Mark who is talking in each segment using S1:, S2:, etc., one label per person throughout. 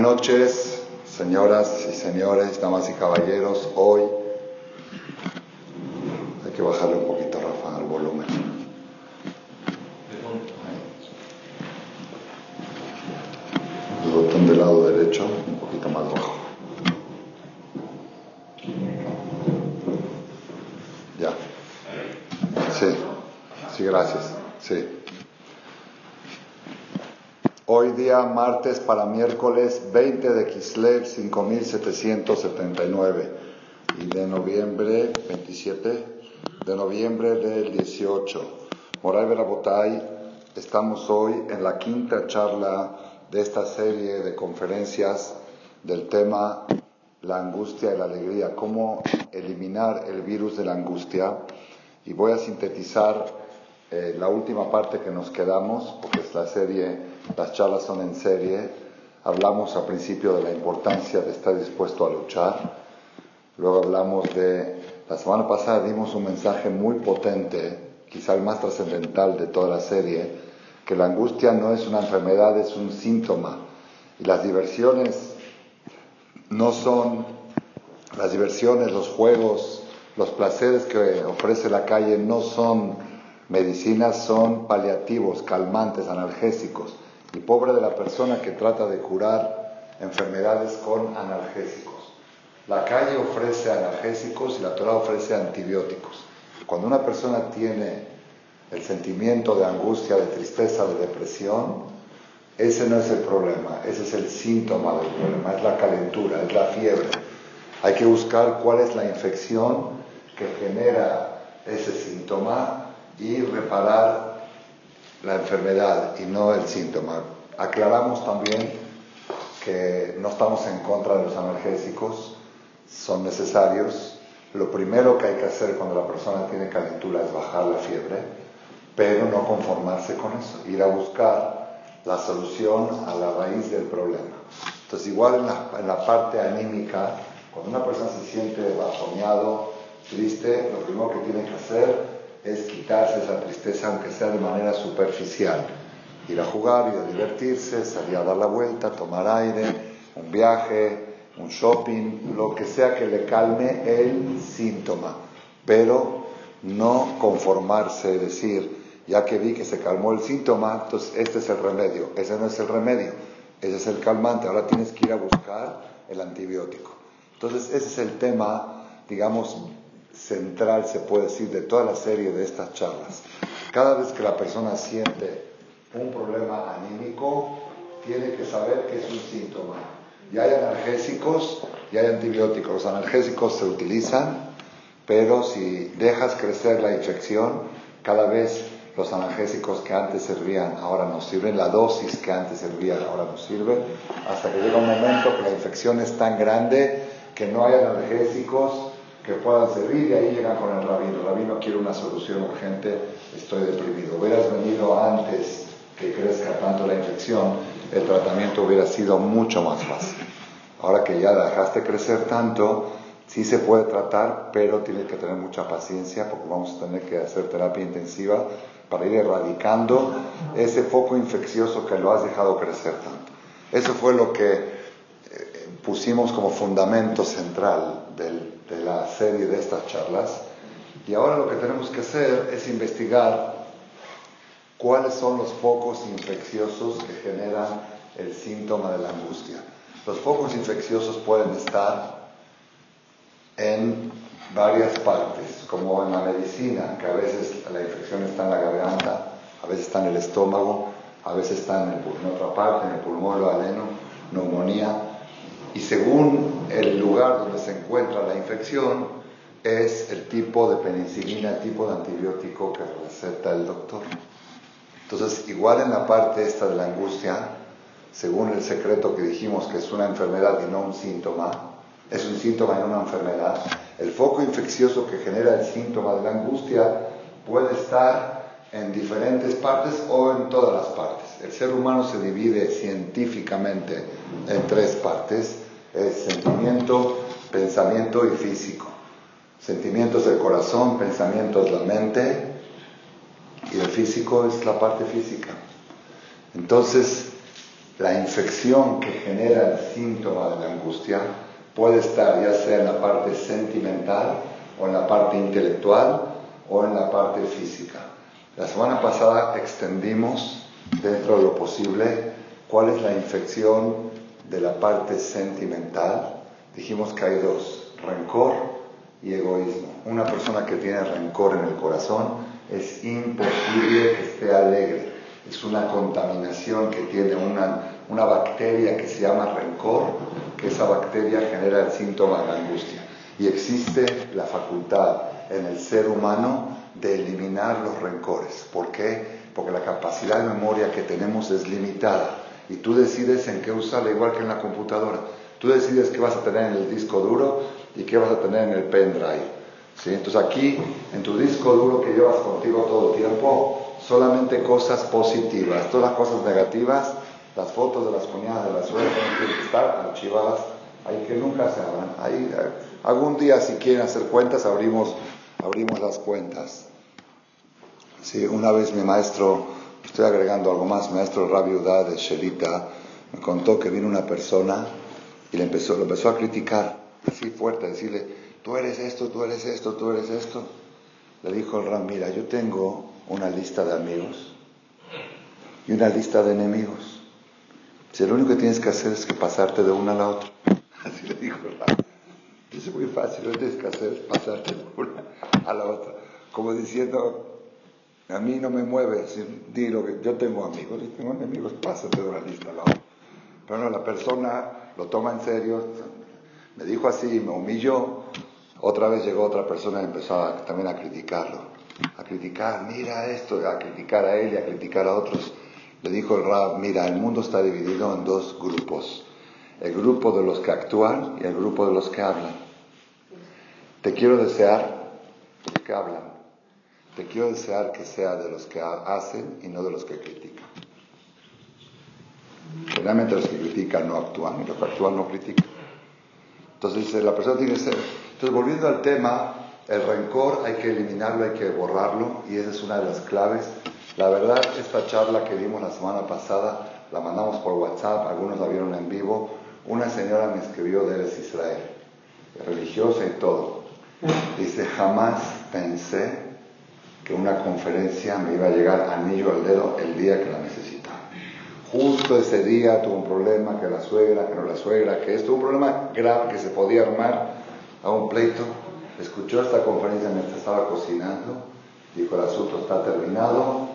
S1: Buenas noches, señoras y señores, damas y caballeros. Hoy hay que bajarle un poquito, Rafa, al volumen. El botón del lado derecho, un poquito más bajo. Ya. Sí, sí, gracias. Sí. Hoy día martes para miércoles 20 de Kislev 5779 y de noviembre 27 de noviembre del 18. Moray Berabotay, estamos hoy en la quinta charla de esta serie de conferencias del tema la angustia y la alegría, cómo eliminar el virus de la angustia y voy a sintetizar eh, la última parte que nos quedamos, porque es la serie, las charlas son en serie. Hablamos al principio de la importancia de estar dispuesto a luchar. Luego hablamos de, la semana pasada dimos un mensaje muy potente, quizá el más trascendental de toda la serie, que la angustia no es una enfermedad, es un síntoma. Y las diversiones no son, las diversiones, los juegos, los placeres que ofrece la calle no son medicinas son paliativos, calmantes, analgésicos. Y pobre de la persona que trata de curar enfermedades con analgésicos. La calle ofrece analgésicos y la Torah ofrece antibióticos. Cuando una persona tiene el sentimiento de angustia, de tristeza, de depresión, ese no es el problema, ese es el síntoma del problema, es la calentura, es la fiebre. Hay que buscar cuál es la infección que genera ese síntoma y reparar la enfermedad y no el síntoma. Aclaramos también que no estamos en contra de los analgésicos, son necesarios. Lo primero que hay que hacer cuando la persona tiene calentura es bajar la fiebre, pero no conformarse con eso, ir a buscar la solución a la raíz del problema. Entonces, igual en la, parte anímica, cuando una persona se siente bajoneado, triste, lo primero que tiene que hacer es quitarse esa tristeza, aunque sea de manera superficial. Ir a jugar, ir a divertirse, salir a dar la vuelta, tomar aire, un viaje, un shopping, lo que sea que le calme el síntoma. Pero no conformarse, decir, ya que vi que se calmó el síntoma, entonces este es el remedio. Ese no es el remedio, ese es el calmante. Ahora tienes que ir a buscar el antibiótico. Entonces ese es el tema, digamos, central, se puede decir, de toda la serie de estas charlas. Cada vez que la persona siente un problema anímico, tiene que saber que es un síntoma. Y hay analgésicos y hay antibióticos. Los analgésicos se utilizan, pero si dejas crecer la infección, cada vez los analgésicos que antes servían ahora no sirven, la dosis que antes servía ahora no sirve, hasta que llega un momento que la infección es tan grande que no hay analgésicos que puedan servir y ahí llegan con el rabino. Rabino quiere una solución urgente, estoy deprimido. Hubieras venido antes que crezca tanto la infección, el tratamiento hubiera sido mucho más fácil. Ahora que ya dejaste crecer tanto, sí se puede tratar, pero tienes que tener mucha paciencia porque vamos a tener que hacer terapia intensiva para ir erradicando ese foco infeccioso que lo has dejado crecer tanto. Eso fue lo que eh, pusimos como fundamento central del de la serie de estas charlas. Y ahora lo que tenemos que hacer es investigar cuáles son los focos infecciosos que generan el síntoma de la angustia. Los focos infecciosos pueden estar en varias partes, como en la medicina, que a veces la infección está en la garganta, a veces está en el estómago, a veces está en, el, otra parte, en el pulmón, o aleno, neumonía y según el lugar donde se encuentra la infección, es el tipo de penicilina, el tipo de antibiótico que receta el doctor. Entonces, igual en la parte esta de la angustia, según el secreto que dijimos que es una enfermedad y no un síntoma, es un síntoma y no una enfermedad, el foco infeccioso que genera el síntoma de la angustia puede estar en diferentes partes o en todas las partes. El ser humano se divide científicamente en tres partes es sentimiento, pensamiento y físico. Sentimientos del corazón, pensamientos la mente y el físico es la parte física. Entonces, la infección que genera el síntoma de la angustia puede estar ya sea en la parte sentimental o en la parte intelectual o en la parte física. La semana pasada extendimos dentro de lo posible cuál es la infección de la parte sentimental. Dijimos que hay dos, rencor y egoísmo. Una persona que tiene rencor en el corazón es imposible que esté alegre. Es una contaminación que tiene una, una bacteria que se llama rencor, que esa bacteria genera el síntoma de la angustia. Y existe la facultad en el ser humano de eliminar los rencores. ¿Por qué? Porque la capacidad de memoria que tenemos es limitada y tú decides en qué usarla, igual que en la computadora. Tú decides qué vas a tener en el disco duro y qué vas a tener en el pendrive. ¿Sí? Entonces aquí, en tu disco duro que llevas contigo todo el tiempo, solamente cosas positivas. Todas las cosas negativas, las fotos de las cuñadas de la suegra tienen que estar archivadas, hay que nunca se abran. Ahí, algún día, si quieren hacer cuentas, abrimos, abrimos las cuentas. Sí, una vez mi maestro, estoy agregando algo más, maestro Rabiudad de Shelita, me contó que vino una persona y le empezó, lo empezó a criticar, así fuerte, a decirle, tú eres esto, tú eres esto, tú eres esto. Le dijo el Ram, mira, yo tengo una lista de amigos y una lista de enemigos. Si lo único que tienes que hacer es que pasarte de una a la otra. Así le dijo el Ram. Es muy fácil, lo que tienes que hacer es pasarte de una a la otra. Como diciendo, a mí no me mueve, di lo que yo tengo amigos y tengo enemigos, pásate de una lista. Pero no, la persona lo toma en serio, me dijo así, me humilló, otra vez llegó otra persona y empezó también a criticarlo, a criticar, mira esto, a criticar a él y a criticar a otros. Le dijo el Rab, mira, el mundo está dividido en dos grupos, el grupo de los que actúan y el grupo de los que hablan. Te quiero desear los que hablan, te quiero desear que sea de los que hacen y no de los que critican. Generalmente los que critican no actúan y los que actúan no critican. Entonces la persona tiene que ser... Entonces volviendo al tema, el rencor hay que eliminarlo, hay que borrarlo y esa es una de las claves. La verdad, esta charla que dimos la semana pasada, la mandamos por WhatsApp, algunos la vieron en vivo. Una señora me escribió de Eres Israel, religiosa y todo. Dice, jamás pensé que una conferencia me iba a llegar anillo al dedo el día que la necesitaba. Justo ese día tuvo un problema, que la suegra, que no la suegra, que esto, un problema grave que se podía armar a un pleito. Escuchó esta conferencia mientras estaba cocinando, dijo el asunto está terminado,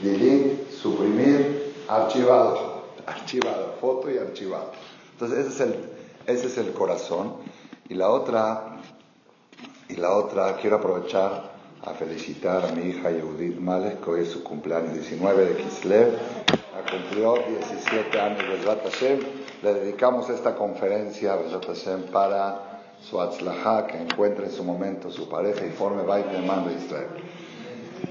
S1: delete, suprimir, archivado, archivado, foto y archivado. Entonces ese es el, ese es el corazón. Y la otra, y la otra, quiero aprovechar a felicitar a mi hija Yehudit Malek, que hoy es su cumpleaños 19 de Kislev cumplió 17 años de Hashem. Le dedicamos esta conferencia Hashem para su que encuentre en su momento su pareja y forme Bait de Israel.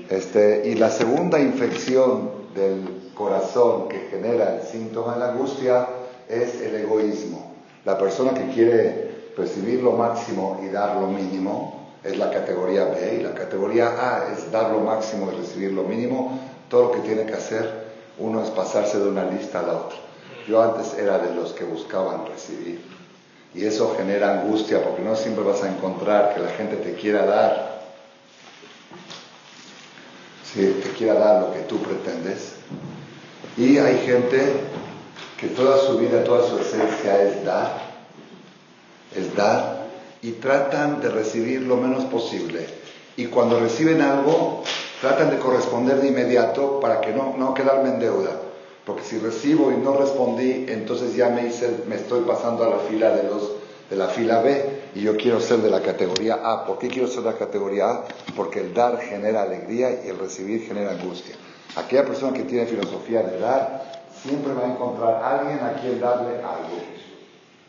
S1: Este, y la segunda infección del corazón que genera el síntoma de la angustia es el egoísmo. La persona que quiere recibir lo máximo y dar lo mínimo es la categoría B y la categoría A es dar lo máximo y recibir lo mínimo. Todo lo que tiene que hacer uno es pasarse de una lista a la otra. Yo antes era de los que buscaban recibir. Y eso genera angustia porque no siempre vas a encontrar que la gente te quiera dar. Si te quiera dar lo que tú pretendes. Y hay gente que toda su vida, toda su esencia es dar. Es dar. Y tratan de recibir lo menos posible. Y cuando reciben algo, tratan de corresponder de inmediato para que no, no quedarme en deuda. Porque si recibo y no respondí, entonces ya me, hice, me estoy pasando a la fila de, los, de la fila B y yo quiero ser de la categoría A. ¿Por qué quiero ser de la categoría A? Porque el dar genera alegría y el recibir genera angustia. Aquella persona que tiene filosofía de dar siempre va a encontrar a alguien a quien darle algo.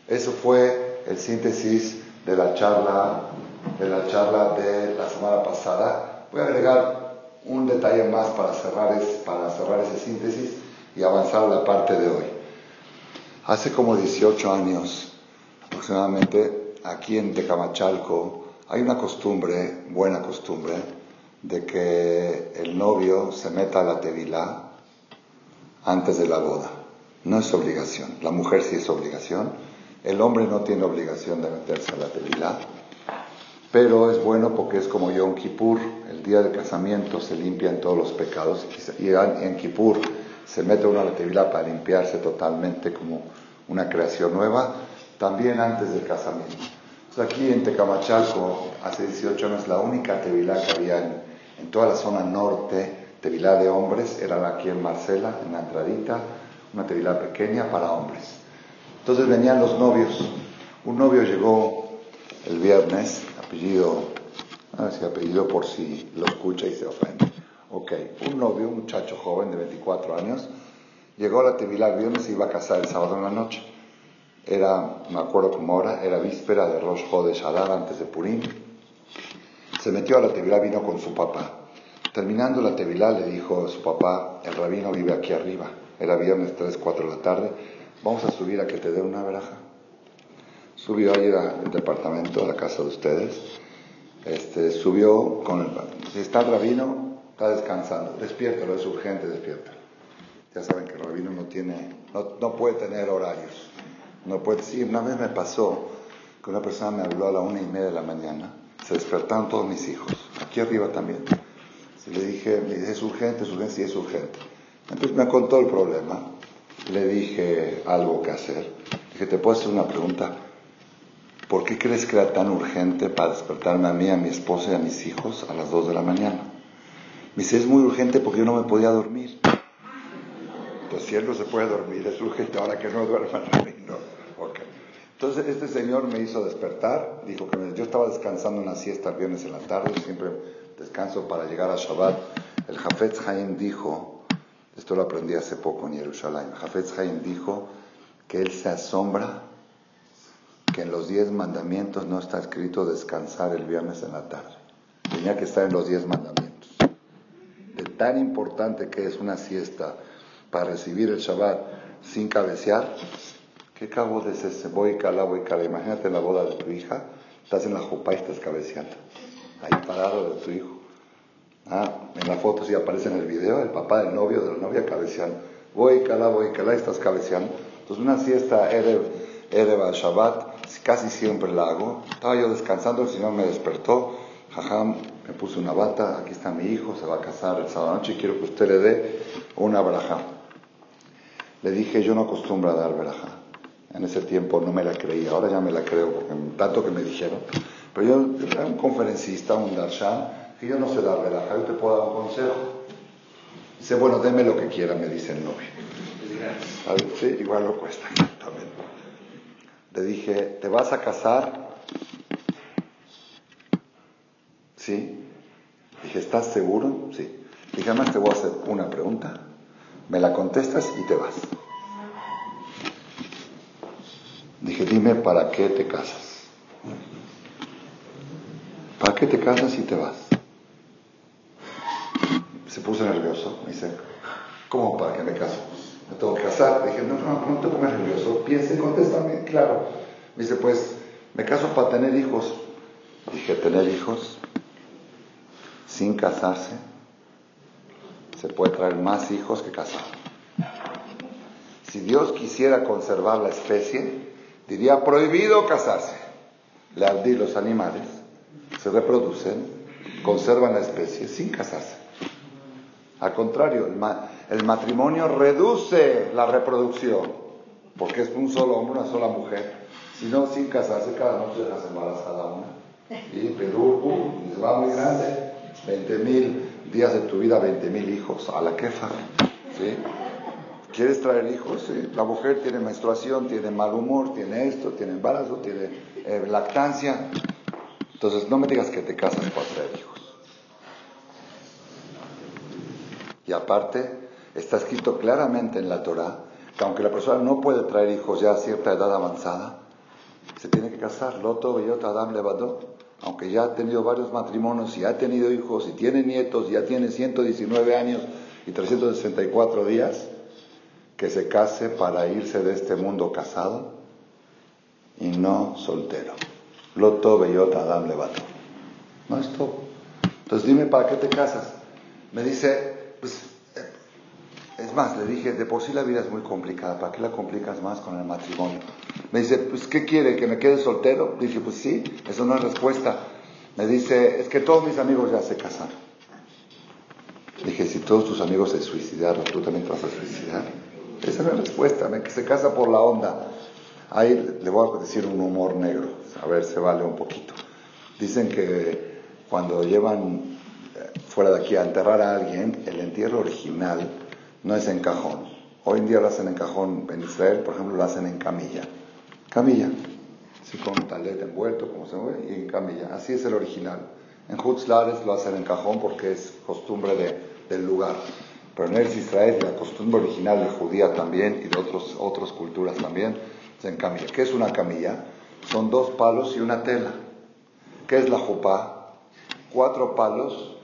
S1: Eso fue el síntesis de la charla de la charla de la semana pasada. Voy a agregar un detalle más para cerrar, es, para cerrar esa síntesis y avanzar a la parte de hoy. Hace como 18 años aproximadamente, aquí en Tecamachalco, hay una costumbre, buena costumbre, de que el novio se meta a la tevilá antes de la boda. No es obligación. La mujer sí es obligación. El hombre no tiene obligación de meterse a la tevilá. Pero es bueno porque es como Yom Kippur. El día de casamiento se limpian todos los pecados. Y en Kippur se mete uno a tevilá para limpiarse totalmente como una creación nueva. También antes del casamiento. aquí en Tecamachalco, hace 18 años, la única tevilá que había en, toda la zona norte, tevilá de hombres, era aquí en Marcela, en la entradita una tevilá pequeña para hombres. Entonces venían los novios. Un novio llegó el viernes, apellido, a ver si apellido por si lo escucha y se ofende. Ok, un novio, un muchacho joven de 24 años, llegó a la tevilá el viernes y iba a casar el sábado en la noche. Era, me acuerdo como ahora, era víspera de Rosh de Shadar antes de Purim. Se metió a la tevilá, vino con su papá. Terminando la tevilá le dijo a su papá, el rabino vive aquí arriba era viernes 3, 4 de la tarde, vamos a subir a que te dé una veraja. Subió ayer al departamento, a la casa de ustedes, este, subió con el... Si está el rabino, está descansando, despiértalo, es urgente, despiértalo. Ya saben que el rabino no tiene, no, puede tener horarios. No puede, sí, una vez me pasó que una persona me habló a la una y media de la mañana, se despertaron todos mis hijos, aquí arriba también. le dije, es urgente, es urgente, sí es urgente. Entonces me contó el problema, le dije algo que hacer. Dije, ¿te puedo hacer una pregunta? ¿Por qué crees que era tan urgente para despertarme a mí, a mi esposa y a mis hijos a las 2 de la mañana? Me dice, es muy urgente porque yo no me podía dormir. Pues si él no se puede dormir, es urgente ahora que no duerma no. Okay. Entonces este señor me hizo despertar, dijo que yo estaba descansando una siesta el viernes en la tarde, siempre descanso para llegar a Shabbat. El Jafetz Haim dijo, esto lo aprendí hace poco en Jerusalén. Jafetz Haim dijo que él se asombra que en los diez mandamientos no está escrito descansar el viernes en la tarde. Tenía que estar en los diez mandamientos. De tan importante que es una siesta para recibir el Shabbat sin cabecear, ¿qué cabo de ese? Voy cala, voy cala. Imagínate la boda de tu hija, estás en la jupa y estás cabeceando. Ahí parado de tu hijo. Ah, en la foto sí aparece en el video el papá del novio, de la novia cabeceando. Voy, cala, voy, cala, estás cabeceando. Entonces una siesta Erev, Erev Shabbat, casi siempre la hago. Estaba yo descansando, el Señor me despertó. Jajam, me puse una bata, aquí está mi hijo, se va a casar el sábado noche y quiero que usted le dé una braja. Le dije, yo no acostumbro a dar braja. En ese tiempo no me la creía, ahora ya me la creo, porque tanto que me dijeron. Pero yo era un conferencista, un darshan, que yo no sé dar relaja, yo te puedo dar un consejo. Dice, bueno, deme lo que quiera, me dice el novio. sí, igual lo cuesta. También. Le dije, ¿te vas a casar? Sí. Dije, ¿estás seguro? Sí. Dije, además te voy a hacer una pregunta, me la contestas y te vas. Dije, dime para qué te casas. ¿Para qué te casas y te vas? Se puso nervioso. Me dice, ¿cómo para que me caso? Me tengo que casar. dije, no, no, no te pongas nervioso. Piensa y contéstame, claro. Me dice, pues, me caso para tener hijos. Dije, ¿tener hijos? Sin casarse. Se puede traer más hijos que casar. Si Dios quisiera conservar la especie, diría prohibido casarse. Le los animales se reproducen, conservan la especie sin casarse. Al contrario, el, matrimonio reduce la reproducción, porque es un solo hombre, una sola mujer. Si no, sin casarse, cada noche dejas embarazada una. Y Perú, uh, va muy grande. 20 mil días de tu vida, 20 mil hijos. A la quefa. ¿sí? ¿Quieres traer hijos? La mujer tiene menstruación, tiene mal humor, tiene esto, tiene embarazo, tiene eh, lactancia. Entonces, no me digas que te casas para traer hijos. Y aparte, está escrito claramente en la Torah que aunque la persona no puede traer hijos ya a cierta edad avanzada, se tiene que casar. Loto Beyot Adam Levadó, aunque ya ha tenido varios matrimonios y ha tenido hijos y tiene nietos y ya tiene 119 años y 364 días, que se case para irse de este mundo casado y no soltero. Loto Beyot Adam Levadó. No es todo. Entonces dime, ¿para qué te casas? Me dice, pues Es más, le dije, de por sí la vida es muy complicada, ¿para qué la complicas más con el matrimonio? Me dice, pues, ¿qué quiere? ¿Que me quede soltero? Dije, pues sí, eso no es respuesta. Me dice, es que todos mis amigos ya se casaron. Dije, si todos tus amigos se suicidaron, tú también te vas a suicidar. Esa es la respuesta, que se casa por la onda. Ahí le voy a decir un humor negro, a ver, se vale un poquito. Dicen que cuando llevan eh, fuera de aquí a enterrar a alguien, el entierro original no es en cajón. Hoy en día lo hacen en cajón. En Israel, por ejemplo, lo hacen en camilla. Camilla. Así con un talet envuelto, como se ve, y en camilla. Así es el original. En Hutzlares lo hacen en cajón porque es costumbre del lugar. Pero en el Israel, la costumbre original de judía también y de otros, otras culturas también, es en camilla. ¿Qué es una camilla? Son dos palos y una tela. ¿Qué es la jupá? Cuatro palos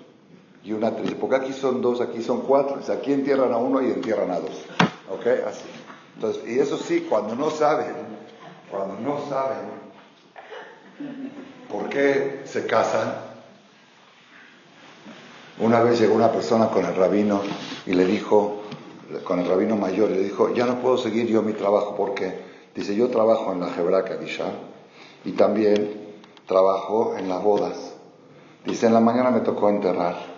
S1: y una triste. Porque aquí son dos, aquí son cuatro. O aquí entierran a uno y entierran a dos. ¿Ok? Así. Entonces, y eso sí, cuando no saben, cuando no saben por qué se casan, una vez llegó una persona con el rabino y le dijo, con el rabino mayor, le dijo, ya no puedo seguir yo mi trabajo porque, dice, yo trabajo en la Hebra Kadisha y también trabajo en las bodas. Dice, en la mañana me tocó enterrar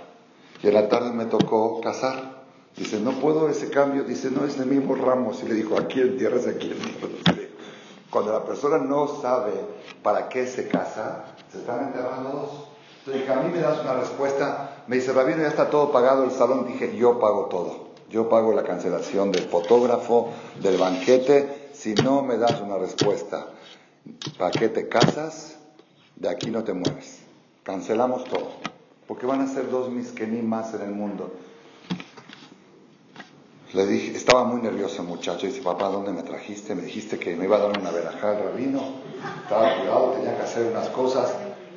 S1: y en la tarde me tocó casar. Dice, no puedo ese cambio. Dice, no es el mismo Ramos. Y le dijo, aquí entierras, aquí entierras. Cuando la persona no sabe para qué se casa, se están enterrando dos. Entonces, a mí me das una respuesta. Me dice, Rabino, ya está todo pagado el salón. Dije, yo pago todo. Yo pago la cancelación del fotógrafo, del banquete. Si no me das una respuesta, ¿para qué te casas? De aquí no te mueves. Cancelamos todo porque van a ser dos miskenim más en el mundo. Le dije, estaba muy nervioso el muchacho, dice, papá, ¿dónde me trajiste? Me dijiste que me iba a dar una verajá al rabino, estaba cuidado, tenía que hacer unas cosas.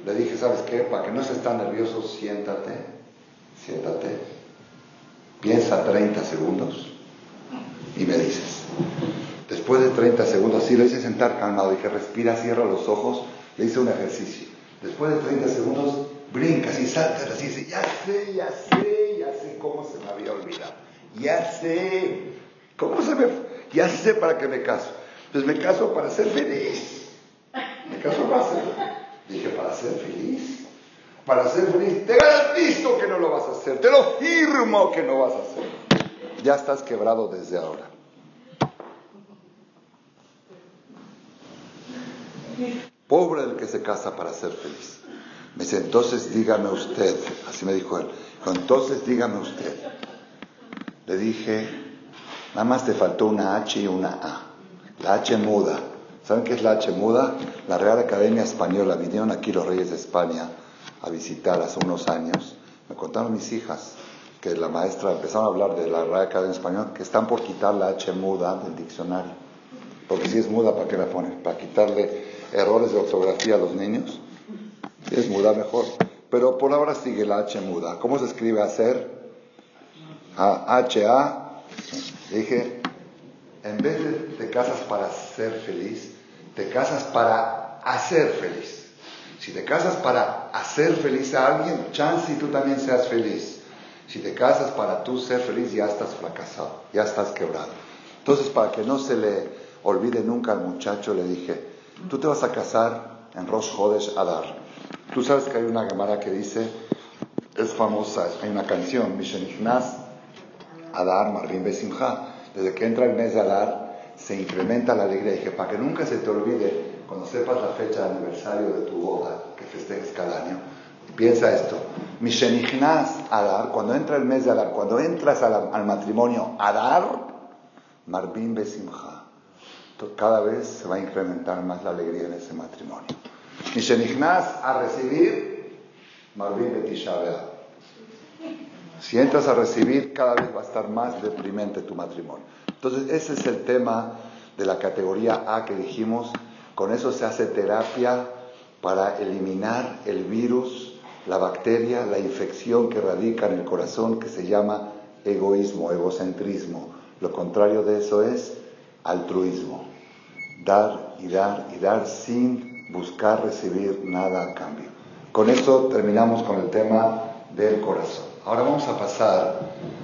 S1: Le dije, ¿sabes qué? Para que no estés tan nervioso, siéntate, siéntate, piensa 30 segundos y me dices. Después de 30 segundos, sí, le hice sentar calmado, dije, respira, cierra los ojos, le hice un ejercicio. Después de 30 segundos, brincas y saltas así, dice, ya sé, ya sé, ya sé cómo se me había olvidado. Ya sé, ¿cómo se me Ya sé para qué me caso. Pues me caso para ser feliz. Me caso para ser Dije, para ser feliz. Para ser feliz. Te garantizo que no lo vas a hacer. Te lo firmo que no vas a hacer. Ya estás quebrado desde ahora. Pobre el que se casa para ser feliz. Me dice, entonces dígame usted, así me dijo él, entonces dígame usted. Le dije, nada más te faltó una H y una A. La H muda. ¿Saben qué es la H muda? La Real Academia Española, vinieron aquí los reyes de España a visitar hace unos años. Me contaron mis hijas que la maestra empezaron a hablar de la Real Academia Española, que están por quitar la H muda del diccionario. Porque si es muda, ¿para qué la ponen? Para quitarle errores de ortografía a los niños es muda mejor. Pero por ahora sigue la H muda. ¿Cómo se escribe hacer? H-A. Dije, en vez de te casas para ser feliz, te casas para hacer feliz. Si te casas para hacer feliz a alguien, chance y tú también seas feliz. Si te casas para tú ser feliz, ya estás fracasado, ya estás quebrado. Entonces, para que no se le olvide nunca al muchacho, le dije, tú te vas a casar en Rosh Hodesh Adar. Tú sabes que hay una Gemara que dice, es famosa, hay una canción, Mishenichnas Adar Marvin Besimha. Desde que entra el mes de Adar, se incrementa la alegría. Y que para que nunca se te olvide, cuando sepas la fecha de aniversario de tu boda, que festejes cada año, piensa esto. Mishenichnas Adar, cuando entra el mes de Adar, cuando entras al, matrimonio Adar, Marvin Besimha. Cada vez se va a incrementar más la alegría en ese matrimonio. Y Shenichnas a recibir, Marvin Betishabea. Si entras a recibir, cada vez va a estar más deprimente tu matrimonio. Entonces, ese es el tema de la categoría A que dijimos. Con eso se hace terapia para eliminar el virus, la bacteria, la infección que radica en el corazón que se llama egoísmo, egocentrismo. Lo contrario de eso es altruismo. Dar y dar y dar sin buscar recibir nada a cambio. Con esto terminamos con el tema del corazón. Ahora vamos a pasar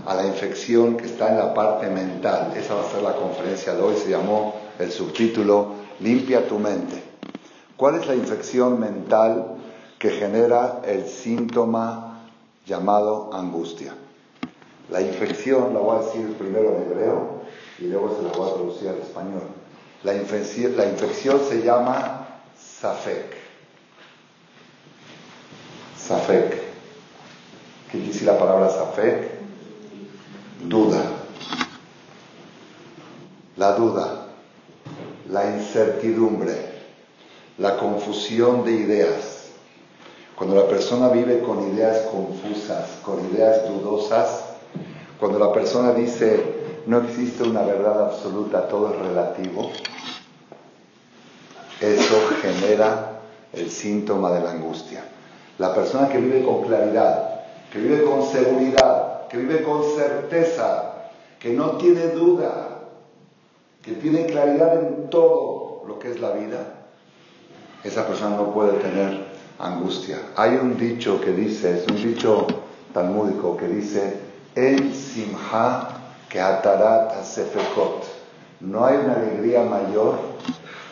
S1: a la infección que está en la parte mental. Esa va a ser la conferencia de hoy. Se llamó el subtítulo Limpia tu mente. ¿Cuál es la infección mental que genera el síntoma llamado angustia? La infección, la voy a decir primero en hebreo y luego se la voy a traducir al español. La infección, la infección se llama Safek. Safek. ¿Qué dice la palabra Safek? Duda. La duda, la incertidumbre, la confusión de ideas. Cuando la persona vive con ideas confusas, con ideas dudosas, cuando la persona dice, no existe una verdad absoluta, todo es relativo, eso genera el síntoma de la angustia. La persona que vive con claridad, que vive con seguridad, que vive con certeza, que no tiene duda, que tiene claridad en todo lo que es la vida, esa persona no puede tener angustia. Hay un dicho que dice, es un dicho talmúdico que dice, en simha que atarat sefekot. No hay una alegría mayor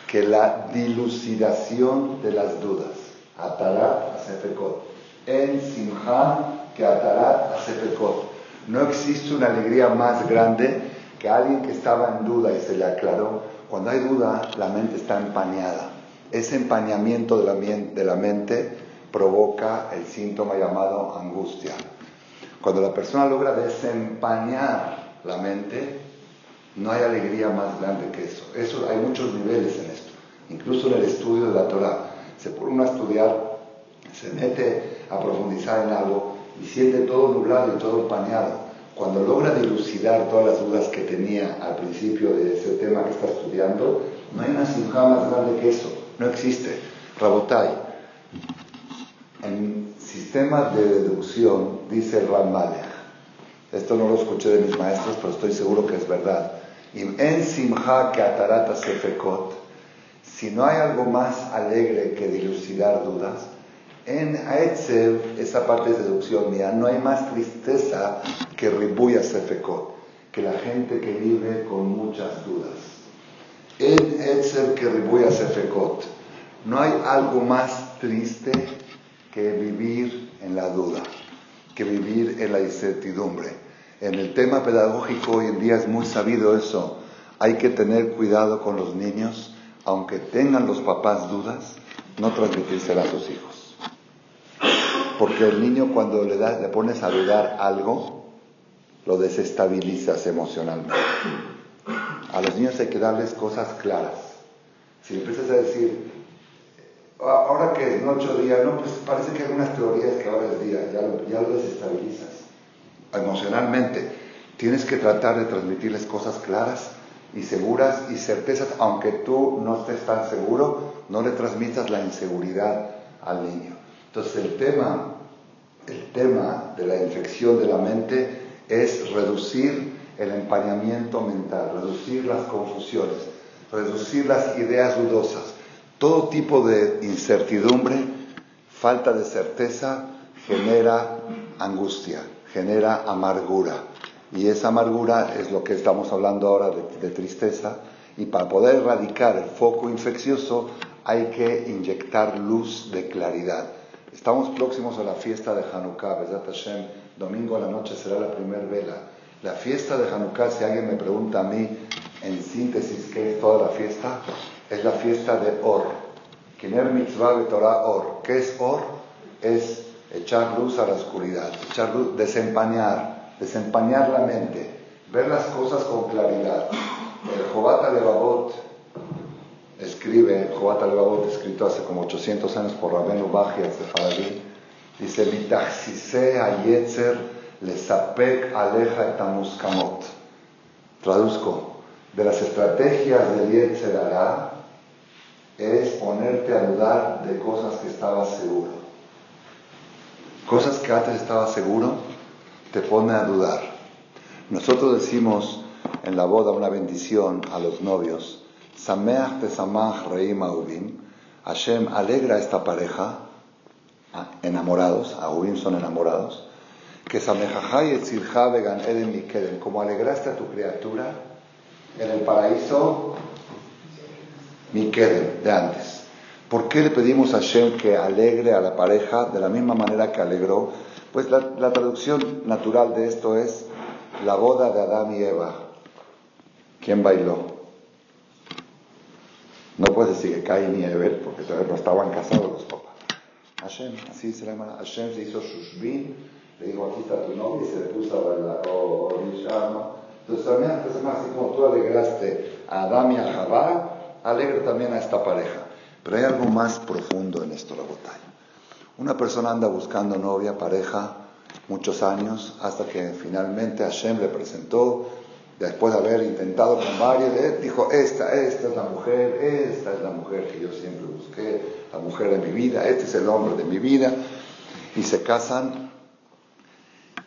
S1: que la dilucidación de las dudas. Atarat sefekot. En simha que atarat sefekot. No existe una alegría más grande que alguien que estaba en duda y se le aclaró. Cuando hay duda, la mente está empañada. Ese empañamiento de la, de la mente provoca el síntoma llamado angustia. Cuando la persona logra desempañar la mente, no hay alegría más grande que eso. eso. Hay muchos niveles en esto. Incluso en el estudio de la Torah. Se pone uno a estudiar, se mete a profundizar en algo y siente todo nublado y todo empañado. Cuando logra dilucidar todas las dudas que tenía al principio de ese tema que está estudiando, no hay una simja más grande que eso. No existe. Rabotai. En sistema de deducción, dice el Ramalech, esto no lo escuché de mis maestros, pero estoy seguro que es verdad. En simha que atarata sefekot, si no hay algo más alegre que dilucidar dudas, en Aetzel, esa parte de deducción mía, no hay más tristeza que ribuya sefekot, que la gente que vive con muchas dudas. En Etzel que ribuya sefekot, no hay algo más triste que vivir en la duda, que vivir en la incertidumbre. En el tema pedagógico hoy en día es muy sabido eso. Hay que tener cuidado con los niños, aunque tengan los papás dudas, no transmitírsela a sus hijos. Porque el niño cuando le, da, le pones a dudar algo, lo desestabilizas emocionalmente. A los niños hay que darles cosas claras. Si empiezas a decir, ahora que en ocho días, no, pues parece que hay algunas teorías que ahora es día, ya ya lo desestabilizas emocionalmente. Tienes que tratar de transmitirles cosas claras y seguras y certezas, aunque tú no estés tan seguro, no le transmitas la inseguridad al niño. Entonces el tema, el tema de la infección de la mente es reducir el empañamiento mental, reducir las confusiones, reducir las ideas dudosas, todo tipo de incertidumbre, falta de certeza, genera angustia, genera amargura. Y esa amargura es lo que estamos hablando ahora de, tristeza. Y para poder erradicar el foco infeccioso hay que inyectar luz de claridad. Estamos próximos a la fiesta de Hanukkah, Besat Hashem. Domingo a la noche será la primera vela. La fiesta de Hanukkah, si alguien me pregunta a mí en síntesis qué es toda la fiesta, es la fiesta de Or. Kiner mitzvah Torah Or. ¿Qué es Or? Es echar luz a la oscuridad, echar luz, desempañar, desempañar la mente, ver las cosas con claridad. El Jobata de Babot escribe, Jobata de Babot, escrito hace como 800 años por Rabenu Bajia Sefaradí, dice, Mitaxise ayetzer lesapek aleja etamuskamot. Traduzco, de las estrategias del Yetzer es ponerte a dudar de cosas que estabas seguro. Cosas que antes estaba seguro, te pone a dudar. Nosotros decimos en la boda una bendición a los novios, Sameach Tesamach Reim Ahubim, Hashem alegra a esta pareja, enamorados, Ahubim son enamorados, que Samejajay Etzirja Vegan Eden Mikeden, como alegraste a tu criatura en el paraíso Mikeden, de antes. ¿Por qué le pedimos a Shem que alegre a la pareja de la misma manera que alegró? Pues la, la traducción natural de esto es la boda de Adán y Eva. ¿Quién bailó? No puedes decir que Cain y Eber, porque todavía no estaban casados los papás. Hashem, así se llama. Hashem se hizo Shushbin, le dijo, aquí está tu novia, y se puso a bailar, oh, oh Entonces también, así como tú alegraste a Adán y a Jabá, alegra también a esta pareja. Pero hay algo más profundo en esto, la batalla. Una persona anda buscando novia, pareja, muchos años, hasta que finalmente Hashem le presentó después de haber intentado con varios, dijo, esta, esta es la mujer, esta es la mujer que yo siempre busqué, la mujer de mi vida, este es el hombre de mi vida, y se casan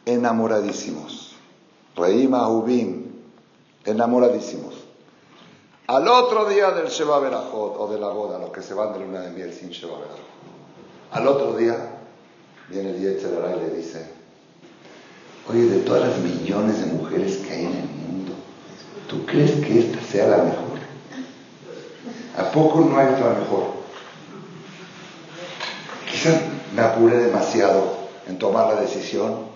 S1: enamoradísimos. Reima Ubim, enamoradísimos. Al otro día del Sheba Berajot, o de la boda, los que se van de luna de miel sin Sheba al otro día viene el Yetzirah y le dice, oye, de todas las millones de mujeres que hay en el ¿Tú crees que esta sea la mejor? ¿A poco no hay otra mejor? Quizás me apure demasiado en tomar la decisión.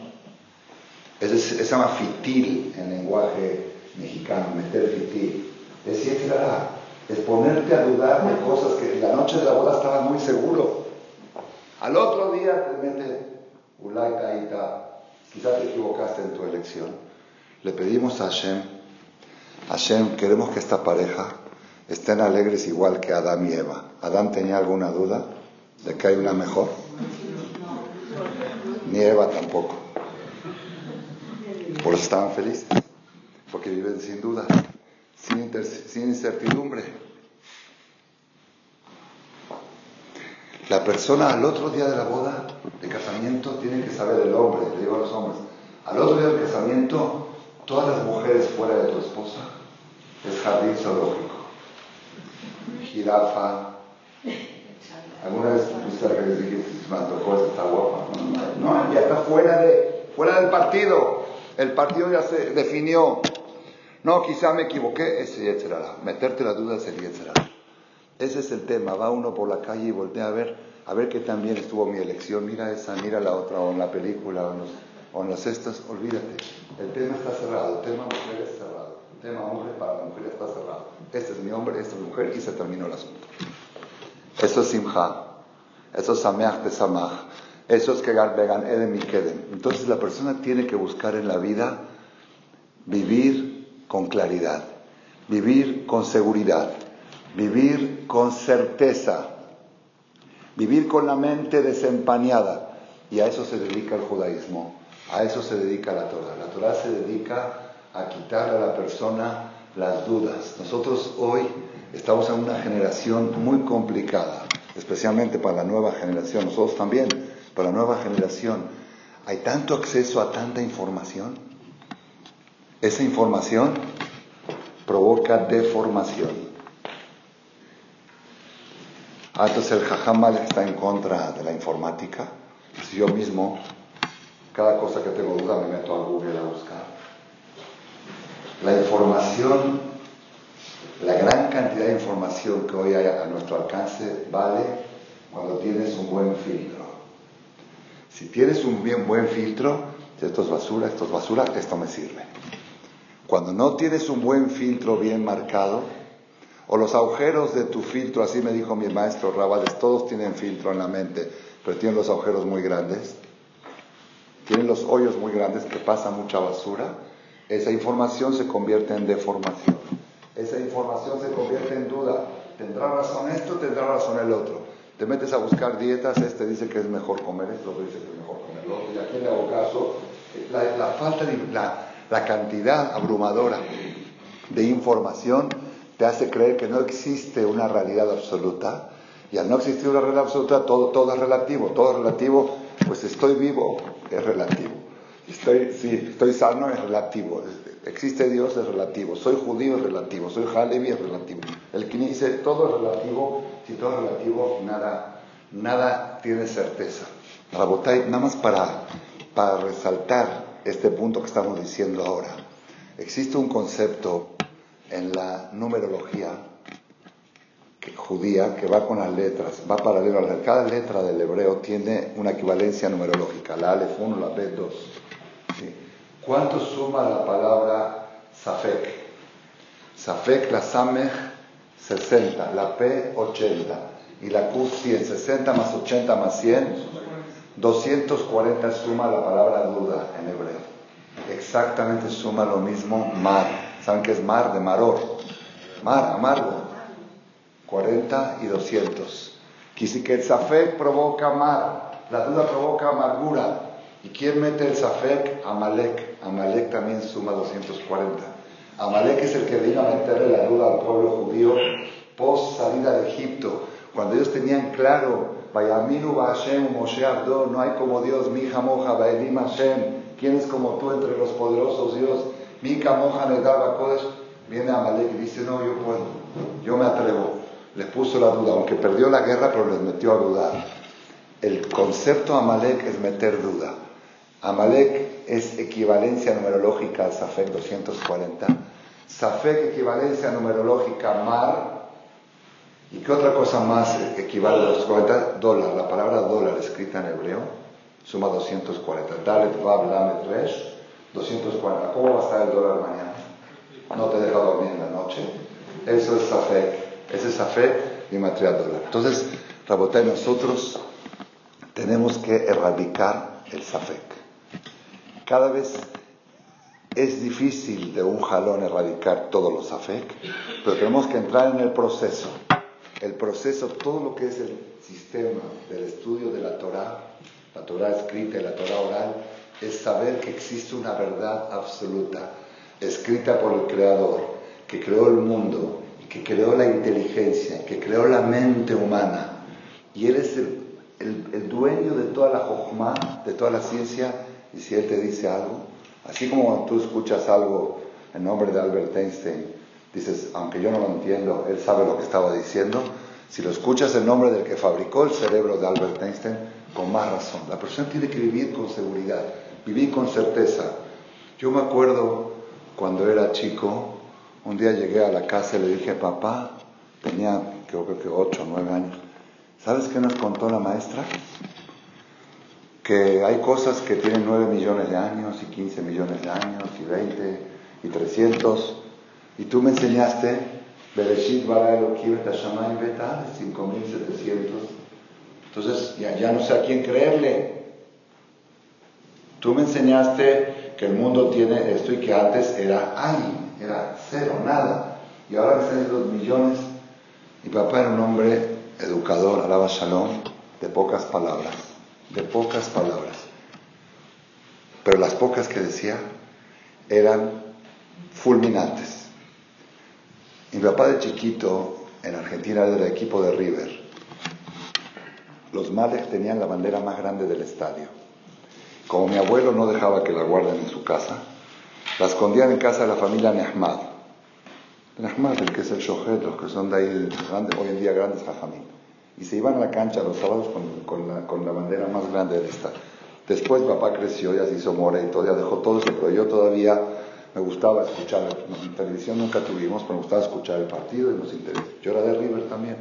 S1: Eso se llama fitil en lenguaje mexicano, meter fitil. Es es ponerte a dudar de cosas que la noche de la boda estabas muy seguro. Al otro día te mete Ulay Quizás te equivocaste en tu elección. Le pedimos a Hashem Hashem, queremos que esta pareja estén alegres igual que Adán y Eva. ¿Adán tenía alguna duda de que hay una mejor? Ni Eva tampoco. Por eso estaban felices, porque viven sin duda, sin incertidumbre. La persona al otro día de la boda, de casamiento, tiene que saber el hombre, le digo a los hombres, al otro día del casamiento todas las mujeres fuera de tu esposa es jardín zoológico. Jirafa. ¿Alguna vez viste que les dije, me antojó, está guapa? No, ya está fuera, de, fuera del partido. El partido ya se definió. No, quizá me equivoqué, ese etcétera. Meterte la duda sería etcétera. Ese es el tema. Va uno por la calle y voltea a ver, a ver qué tan bien estuvo mi elección. Mira esa, mira la otra, o en la película, o en, los, en las estas. Olvídate. El tema está cerrado, el tema mujer está cerrado. El tema hombre para la mujer está cerrado. Este es mi hombre, esta es mi mujer y se terminó el asunto. Eso es Simha. Eso es Sameach de Samach. Eso es que Vegan Eden y Keden. Entonces la persona tiene que buscar en la vida vivir con claridad, vivir con seguridad, vivir con certeza, vivir con la mente desempañada. Y a eso se dedica el judaísmo. A eso se dedica la Torah. La Torah se dedica a quitar a la persona las dudas. Nosotros hoy estamos en una generación muy complicada, especialmente para la nueva generación, nosotros también, para la nueva generación. Hay tanto acceso a tanta información. Esa información provoca deformación. Ah, entonces el jajamal está en contra de la informática. Si yo mismo cada cosa que tengo duda me meto a Google a buscar. La información, la gran cantidad de información que hoy hay a nuestro alcance vale cuando tienes un buen filtro. Si tienes un bien buen filtro, esto es basura, esto es basura, esto me sirve. Cuando no tienes un buen filtro bien marcado, o los agujeros de tu filtro, así me dijo mi maestro Rabales, todos tienen filtro en la mente, pero tienen los agujeros muy grandes tienen los hoyos muy grandes que pasa mucha basura, esa información se convierte en deformación. Esa información se convierte en duda. ¿Tendrá razón esto? ¿Tendrá razón el otro? Te metes a buscar dietas, este dice que es mejor comer esto, otro dice que es mejor comer lo otro. Y aquí le hago caso. La, falta de la cantidad abrumadora de información te hace creer que no existe una realidad absoluta. Y al no existir una realidad absoluta, todo, todo es relativo. Todo es relativo pues estoy vivo, es relativo. Estoy, sí, estoy sano, es relativo. Existe Dios, es relativo. Soy judío, es relativo. Soy Halevi, es relativo. El que dice todo es relativo, si todo es relativo, nada, nada tiene certeza. Rabotay, nada más para, para resaltar este punto que estamos diciendo ahora. Existe un concepto en la numerología judía que va con las letras, va paralelo a la Cada letra del hebreo tiene una equivalencia numerológica, la Aleph 1, la B 2. ¿Cuánto suma la palabra Safek? Safek, la Samech, 60, la P, 80 y la Q, 100. 60 más 80 más 100, 240 suma la palabra duda en hebreo. Exactamente suma lo mismo mar. ¿Saben qué es mar? De maror. Mar, amargo. 40 y 200. Que el Safek provoca mar, la duda provoca amargura. ¿Y quién mete el Safek? Amalek. Amalek también suma 240. Amalek es el que vino a meterle la duda al pueblo judío post salida de Egipto, cuando ellos tenían claro, Vayaminu Hashem, Moshe Abdo, no hay como Dios, mi Moja, Baelim Hashem, ¿quién es como tú entre los poderosos Dios? Mika Moja Nedaba Kodesh, viene Amalek y dice, no, yo puedo, yo me atrevo. Les puso la duda, aunque perdió la guerra, pero les metió a dudar. El concepto Amalek es meter duda. Amalek es equivalencia numerológica al Safek 240. Safek equivalencia numerológica Mar. ¿Y qué otra cosa más equivale a 240? Dólar. La palabra dólar escrita en hebreo suma 240. Dalet Vav Lamet Resh, 240. ¿Cómo va a estar el dólar mañana? No te deja dormir en la noche. Eso es Safek. Ese es Safek y material dólar. Entonces, Rabotai, nosotros tenemos que erradicar el Safek. Cada vez es difícil de un jalón erradicar todos los Safek, pero tenemos que entrar en el proceso. El proceso, todo lo que es el sistema del estudio de la Torah, la Torah escrita y la Torah oral, es saber que existe una verdad absoluta, escrita por el Creador, que creó el mundo, que creó la inteligencia, que creó la mente humana. Y Él es el, el, dueño de toda la jochma, de toda la ciencia, y si Él te dice algo, así como tú escuchas algo en nombre de Albert Einstein, dices, aunque yo no lo entiendo, Él sabe lo que estaba diciendo, si lo escuchas en nombre del que fabricó el cerebro de Albert Einstein, con más razón. La persona tiene que vivir con seguridad, vivir con certeza. Yo me acuerdo cuando era chico, un día llegué a la casa y le dije, papá, tenía creo que 8 o 9 años, ¿sabes qué nos contó la maestra? Que hay cosas que tienen 9 millones de años y 15 millones de años y 20 y 300. Y tú me enseñaste Bereshit bara Elohim et Hashamayim Beta, 5700. Entonces, ya, ya no sé a quién creerle. Tú me enseñaste que el mundo tiene esto y que antes era ay, era cero, nada. Y ahora que están los millones. Mi papá era un hombre educador, alaba shalom, de pocas palabras, de pocas palabras. Pero las pocas que decía eran fulminantes. Mi papá de chiquito en Argentina era del equipo de River. Los males tenían la bandera más grande del estadio. Como mi abuelo no dejaba que la guarden en su casa, la escondían en casa de la familia Nehmad. Nehmad, el que es el Shohet, los que son de ahí, hoy en día grandes jajamín. Y se iban a la cancha los sábados con, la, con la bandera más grande del estadio. Después papá creció, ya se hizo mora y todavía dejó todo eso, pero yo todavía me gustaba escuchar, en televisión nunca tuvimos, pero me gustaba escuchar el partido y nos interesó. Yo era de River también.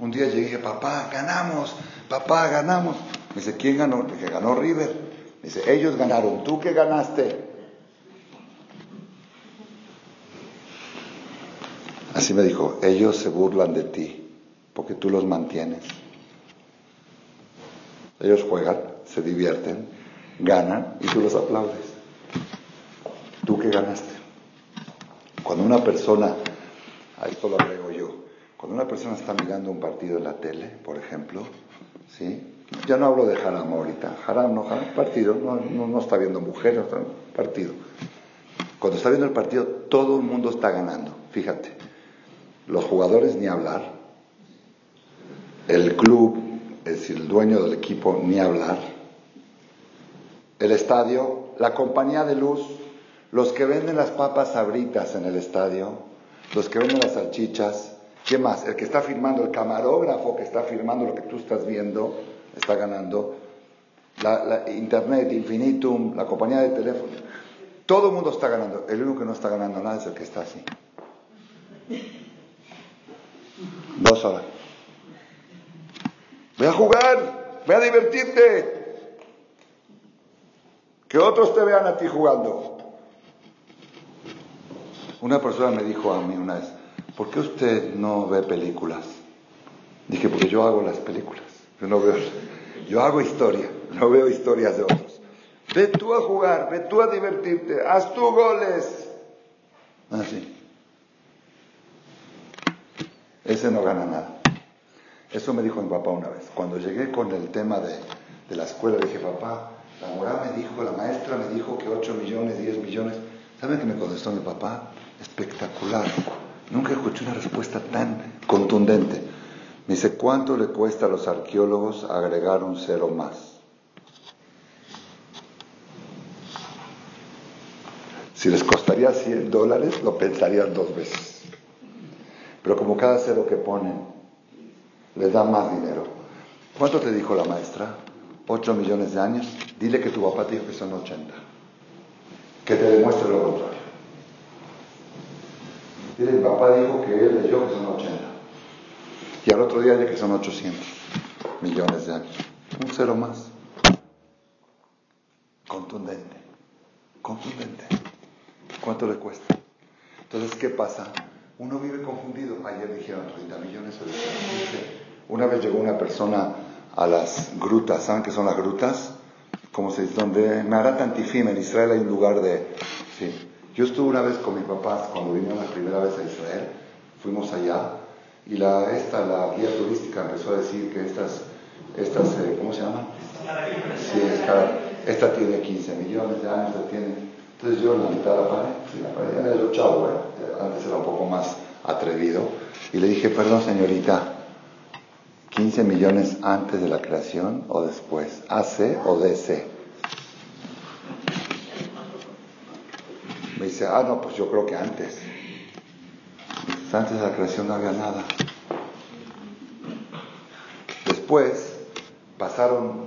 S1: Un día llegué papá, ganamos, papá, ganamos. Me dice, ¿quién ganó? Le dije, ganó River. Dice, ellos ganaron, ¿tú qué ganaste? Así me dijo, ellos se burlan de ti porque tú los mantienes. Ellos juegan, se divierten, ganan y tú los aplaudes. ¿Tú qué ganaste? Cuando una persona, a esto lo agrego yo, cuando una persona está mirando un partido en la tele, por ejemplo, ¿sí? Ya no hablo de haram ahorita, haram no, haram, partido, no, no, está viendo mujeres, partido. Cuando está viendo el partido, todo el mundo está ganando, fíjate. Los jugadores ni hablar, el club, es decir, el dueño del equipo ni hablar, el estadio, la compañía de luz, los que venden las papas sabritas en el estadio, los que venden las salchichas, ¿qué más? El que está firmando, el camarógrafo que está firmando lo que tú estás viendo, está ganando. la, Internet, Infinitum, la compañía de teléfono. Todo el mundo está ganando. El único que no está ganando nada es el que está así. Dos horas. Voy a jugar, voy a divertirte. Que otros te vean a ti jugando. Una persona me dijo a mí una vez, ¿por qué usted no ve películas? Dije, porque yo hago las películas. Yo no veo, yo hago historia, no veo historias de otros. Ve tú a jugar, ve tú a divertirte, haz tú goles. Así. Ese no gana nada. Eso me dijo mi papá una vez. Cuando llegué con el tema de, de la escuela, dije, papá, la moral me dijo, la maestra me dijo que 8 millones, 10 millones. ¿Saben qué me contestó mi papá? Espectacular. Nunca escuché una respuesta tan contundente. Dice, ¿cuánto le cuesta a los arqueólogos agregar un cero más? Si les costaría 100 dólares, lo pensarían dos veces. Pero como cada cero que ponen les da más dinero. ¿Cuánto te dijo la maestra? 8 millones de años. Dile que tu papá te dijo que son 80. Que te demuestre lo contrario. Dile, mi papá dijo que él leyó que son 80. Y al otro día dice que son 800 millones de años. Un cero más. Contundente. Contundente. ¿Cuánto le cuesta? Entonces, ¿qué pasa? Uno vive confundido. Ayer dijeron 30 millones, Una vez llegó una persona a las grutas. ¿Saben qué son las grutas? Como se dice, donde Marat Antifim, en Israel hay un lugar de... Sí. Yo estuve una vez con mi papá cuando vinieron la primera vez a Israel. Fuimos allá y la, esta, la guía turística empezó a decir que estas, estas eh, ¿cómo se llama? Sí, esta tiene 15 millones de años, tiene entonces yo en la mitad la pared, sí, la pared era ¿eh? antes era un poco más atrevido, y le dije, perdón señorita, 15 millones antes de la creación o después, AC o DC. Me dice, ah, no, pues yo creo que antes. Antes de la creación no había nada. Después pasaron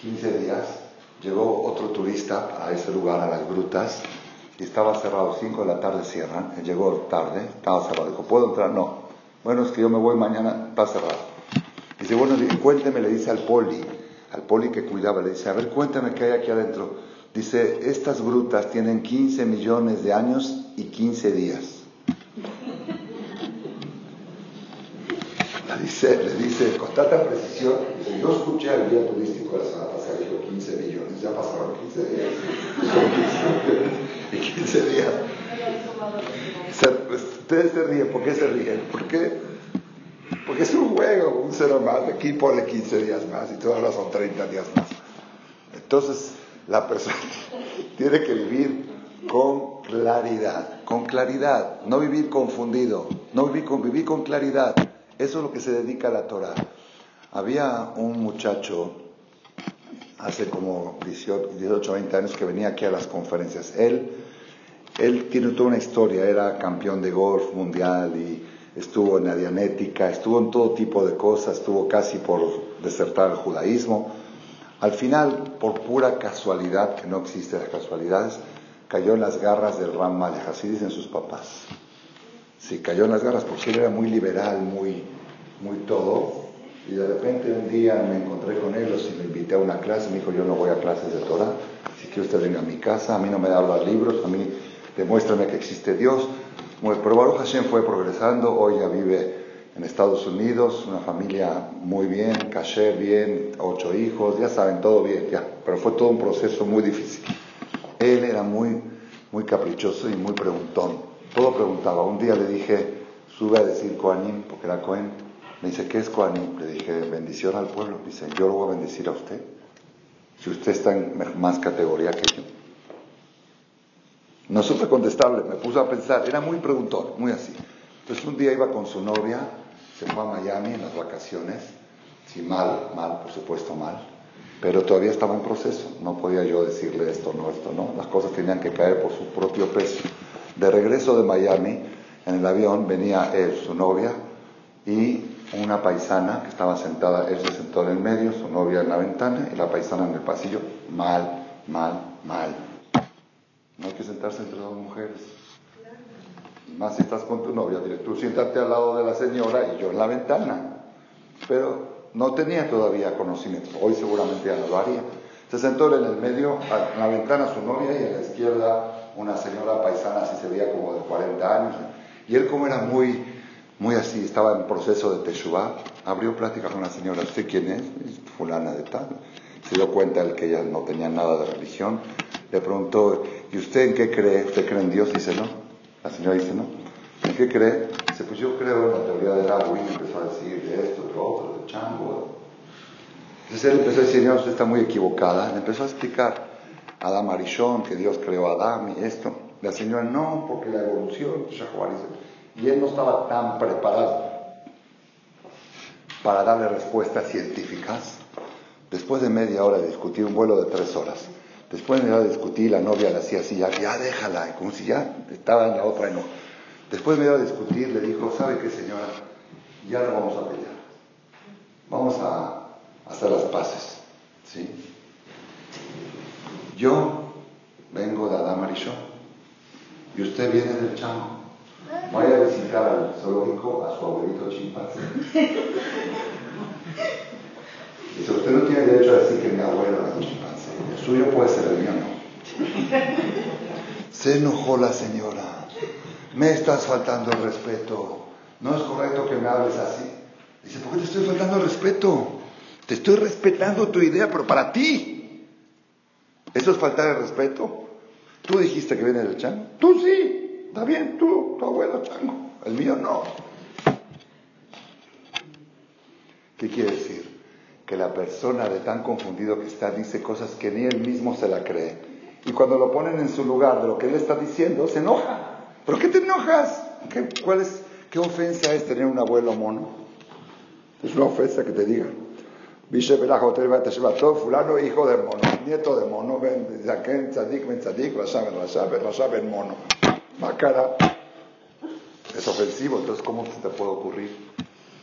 S1: 15 días Llegó otro turista a ese lugar, a las grutas, y estaba cerrado, 5 de la tarde cierran, llegó tarde, estaba cerrado, dijo, ¿puedo entrar? No. Bueno, es que yo me voy mañana, está cerrado. Dice, bueno, cuénteme, le dice al poli, al poli que cuidaba, le dice, a ver, cuéntame qué hay aquí adentro. Dice, estas grutas tienen 15 millones de años y 15 días. Le le dice, con tanta precisión, dice, yo escuché al guía turístico la semana pasada, dijo 15 millones, ya pasaron 15 días. y 15 días. Pues, ustedes se ríen, ¿por qué se ríen? ¿Por qué? Porque es un juego, un cero más, aquí ponle 15 días más y todas las son 30 días más. Entonces, la persona tiene que vivir con claridad, con claridad, no vivir confundido, no vivir con, vivir con claridad. Eso es lo que se dedica a la Torah. Había un muchacho hace como 18, 18 20 años que venía aquí a las conferencias. Él, él tiene toda una historia, era campeón de golf mundial y estuvo en la dianética, estuvo en todo tipo de cosas, estuvo casi por desertar el judaísmo. Al final, por pura casualidad, que no existe las casualidades, cayó en las garras del Ram Malek, así dicen sus papás. Sí, cayó en las garras porque él era muy liberal, muy, muy todo. Y de repente un día me encontré con él, si me invité a una clase, me dijo, yo no voy a clases de Torah, si quiere usted venga a mi casa, a mí no me da los libros, a mí demuéstrame que existe Dios. Pero Baruch Hashem fue progresando, hoy ya vive en Estados Unidos, una familia muy bien, caché bien, ocho hijos, ya saben, todo bien, ya. Pero fue todo un proceso muy difícil. Él era muy, muy caprichoso y muy preguntón. Todo preguntaba. Un día le dije, sube a decir Koanim, porque era Cohen. Me dice, ¿qué es Koanim? Le dije, bendición al pueblo. Dice, yo lo voy a bendecir a usted. Si usted está en más categoría que yo. No supe contestarle, me puso a pensar, era muy preguntón, muy así. Entonces un día iba con su novia, se fue a Miami en las vacaciones, sí, mal, mal, por supuesto mal, pero todavía estaba en proceso, no podía yo decirle esto, no, esto, no, las cosas tenían que caer por su propio peso. De regreso de Miami, en el avión venía él, su novia, y una paisana que estaba sentada, él se sentó en el medio, su novia en la ventana y la paisana en el pasillo, mal, mal, mal. No hay que sentarse entre dos mujeres. Más si estás con tu novia, tú siéntate al lado de la señora y yo en la ventana. Pero no tenía todavía conocimiento, hoy seguramente ya no lo haría. Se sentó en el medio, en la ventana su novia y a la izquierda una señora paisana, así se veía como de 40 años. Y él como era muy, muy así, estaba en proceso de Teshuvah, abrió plática con la señora, ¿usted quién es? Fulana de tal. Se dio cuenta él que ella no tenía nada de religión. Le preguntó, ¿y usted en qué cree? ¿Usted cree en Dios? Dice, no. La señora dice, no. ¿En qué cree? Dice, pues yo creo en la teoría del agua. Y empezó a decir de esto, de lo otro, de chango. Entonces él empezó a decir, no, usted está muy equivocada. Le empezó a explicar Adam Arishon, que Dios creó a Adam y esto. La señora, no, porque la evolución, y él no estaba tan preparado para darle respuestas científicas. Después de media hora de discutir, un vuelo de tres horas, después de media hora de discutir, la novia le hacía así, ya, ya déjala, como si ya estaba en la otra y no. Después de media hora de discutir, le dijo, ¿sabe qué señora? Ya no vamos a pelear. Vamos a hacer las paces. ¿Sí? Yo vengo de Adam y usted viene del chango. Vaya a visitar al zoológico a su abuelito chimpancé. Dice, usted no tiene derecho a decir que mi abuelo es un chimpancé. El suyo puede ser el mío, no. Se enojó la señora. Me estás faltando el respeto. No es correcto que me hables así. Dice, ¿por qué te estoy faltando el respeto? Te estoy respetando tu idea, pero para ti. ¿Eso es faltar el respeto? Tú dijiste que viene del chango. Tú sí. Está bien, tú, tu abuelo chango. El mío no. ¿Qué quiere decir? Que la persona de tan confundido que está dice cosas que ni él mismo se la cree. Y cuando lo ponen en su lugar de lo que él está diciendo, se enoja. ¿Pero qué te enojas? ¿Qué, cuál es, ¿Qué ofensa es tener un abuelo mono? Es una ofensa que te diga. fulano hijo de mono, nieto de mono, ven, tzadik, ben tzadik, ben mono. Macara. Es ofensivo, entonces ¿cómo se te puede ocurrir?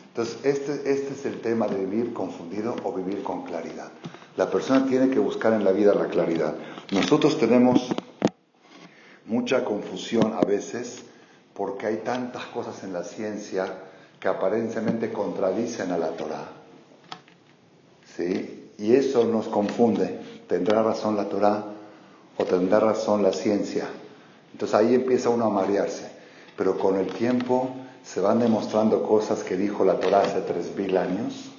S1: Entonces, este, este es el tema de vivir confundido o vivir con claridad. La persona tiene que buscar en la vida la claridad. Nosotros tenemos mucha confusión a veces porque hay tantas cosas en la ciencia que aparentemente contradicen a la Torah. ¿Sí? Y eso nos confunde. ¿Tendrá razón la Torah o tendrá razón la ciencia? Entonces ahí empieza uno a marearse. Pero con el tiempo se van demostrando cosas que dijo la Torah hace tres mil años,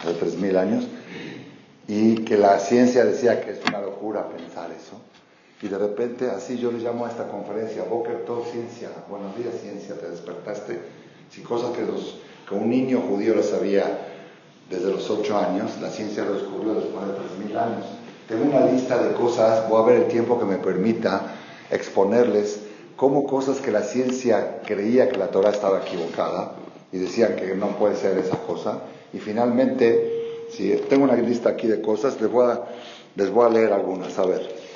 S1: hace tres mil años, y que la ciencia decía que es una locura pensar eso. Y de repente, así yo le llamo a esta conferencia, Boker todo Ciencia, buenos días ciencia, te despertaste. Si cosas que, los, que un niño judío lo sabía desde los ocho años, la ciencia lo descubrió después de tres mil años. Tengo una lista de cosas, voy a ver el tiempo que me permita exponerles cómo cosas que la ciencia creía que la Torah estaba equivocada y decían que no puede ser esa cosa. Y finalmente, si tengo una lista aquí de cosas, les voy a, les voy a leer algunas. A ver.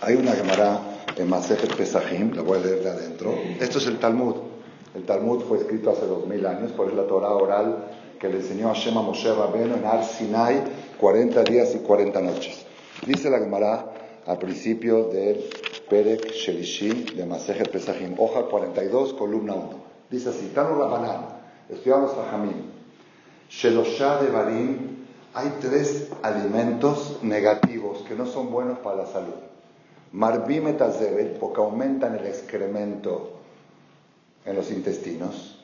S1: Hay una Gemara en Masejet Pesachim, la voy a leer de adentro. Esto es el Talmud. El Talmud fue escrito hace dos mil años, por es la Torah oral que le enseñó a Shema Moshe Rabbeinu en Ar Sinai 40 días y 40 noches. Dice la Gemara al principio del Perek Shelishi de Masejet Pesachim, hoja 42, columna 1. Dice así, Tanu Rabbanan, estudiamos Fajamim, Shelosha de Barim, hay tres alimentos negativos que no son buenos para la salud. Marbimetazebet, porque aumentan el excremento en los intestinos.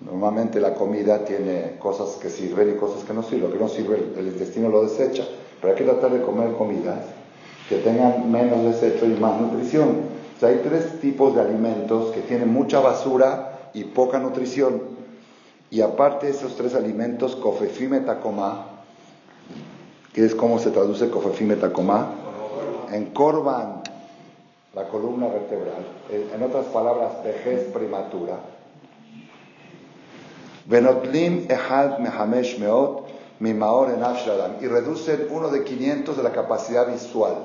S1: Normalmente la comida tiene cosas que sirven y cosas que no sirven. Lo que no sirve, el intestino lo desecha. Pero hay que tratar de comer comidas que tengan menos desecho y más nutrición. O sea, hay tres tipos de alimentos que tienen mucha basura y poca nutrición. Y aparte de esos tres alimentos, cofefime tacoma, que es como se traduce cofefime tacoma, en corban la columna vertebral, en otras palabras, vejez prematura. Venotlim ehad mehamesh meot mimaor en y reducen uno de 500 de la capacidad visual.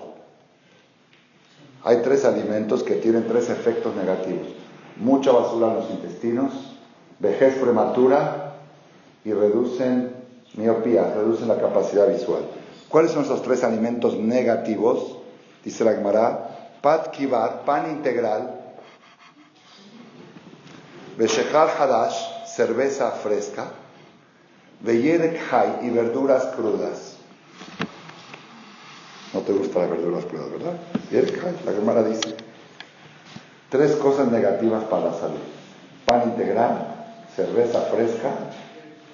S1: Hay tres alimentos que tienen tres efectos negativos. Mucha basura en los intestinos, vejez prematura y reducen miopía, reducen la capacidad visual. ¿Cuáles son esos tres alimentos negativos? Dice la Gemara, pat kibar, pan integral, Beshechal hadash, cerveza fresca, Beyerek hay y verduras crudas. No te gustan las verduras crudas, ¿verdad? Yerek la Gemara dice, tres cosas negativas para la salud. Pan integral, cerveza fresca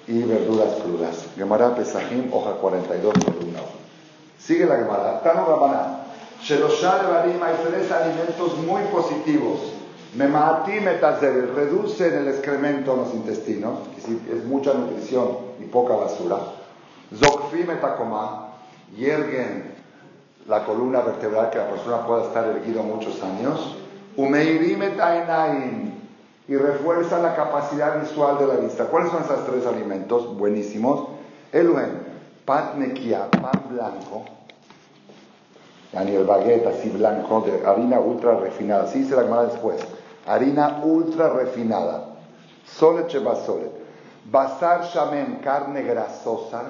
S1: y verduras crudas. Gemara Pesajim, hoja 42, columna Sigue la Gemara. Tano Rabaná. Sheloshá Levarim, hay tres alimentos muy positivos. Memati metazeber, reducen el excremento en los intestinos, es mucha nutrición y poca basura. Zokfi metakoma, hierguen la columna vertebral que la persona pueda estar erguido muchos años. Umeirim etainaim, y refuerza la capacidad visual de la vista. ¿Cuáles son esos tres alimentos buenísimos? Eluen, pan nequia, pan blanco, y el baguette así blanco, de harina ultra refinada. Así se la llama después. Harina ultra refinada. Sole chebasole. Basar shamen, carne grasosa.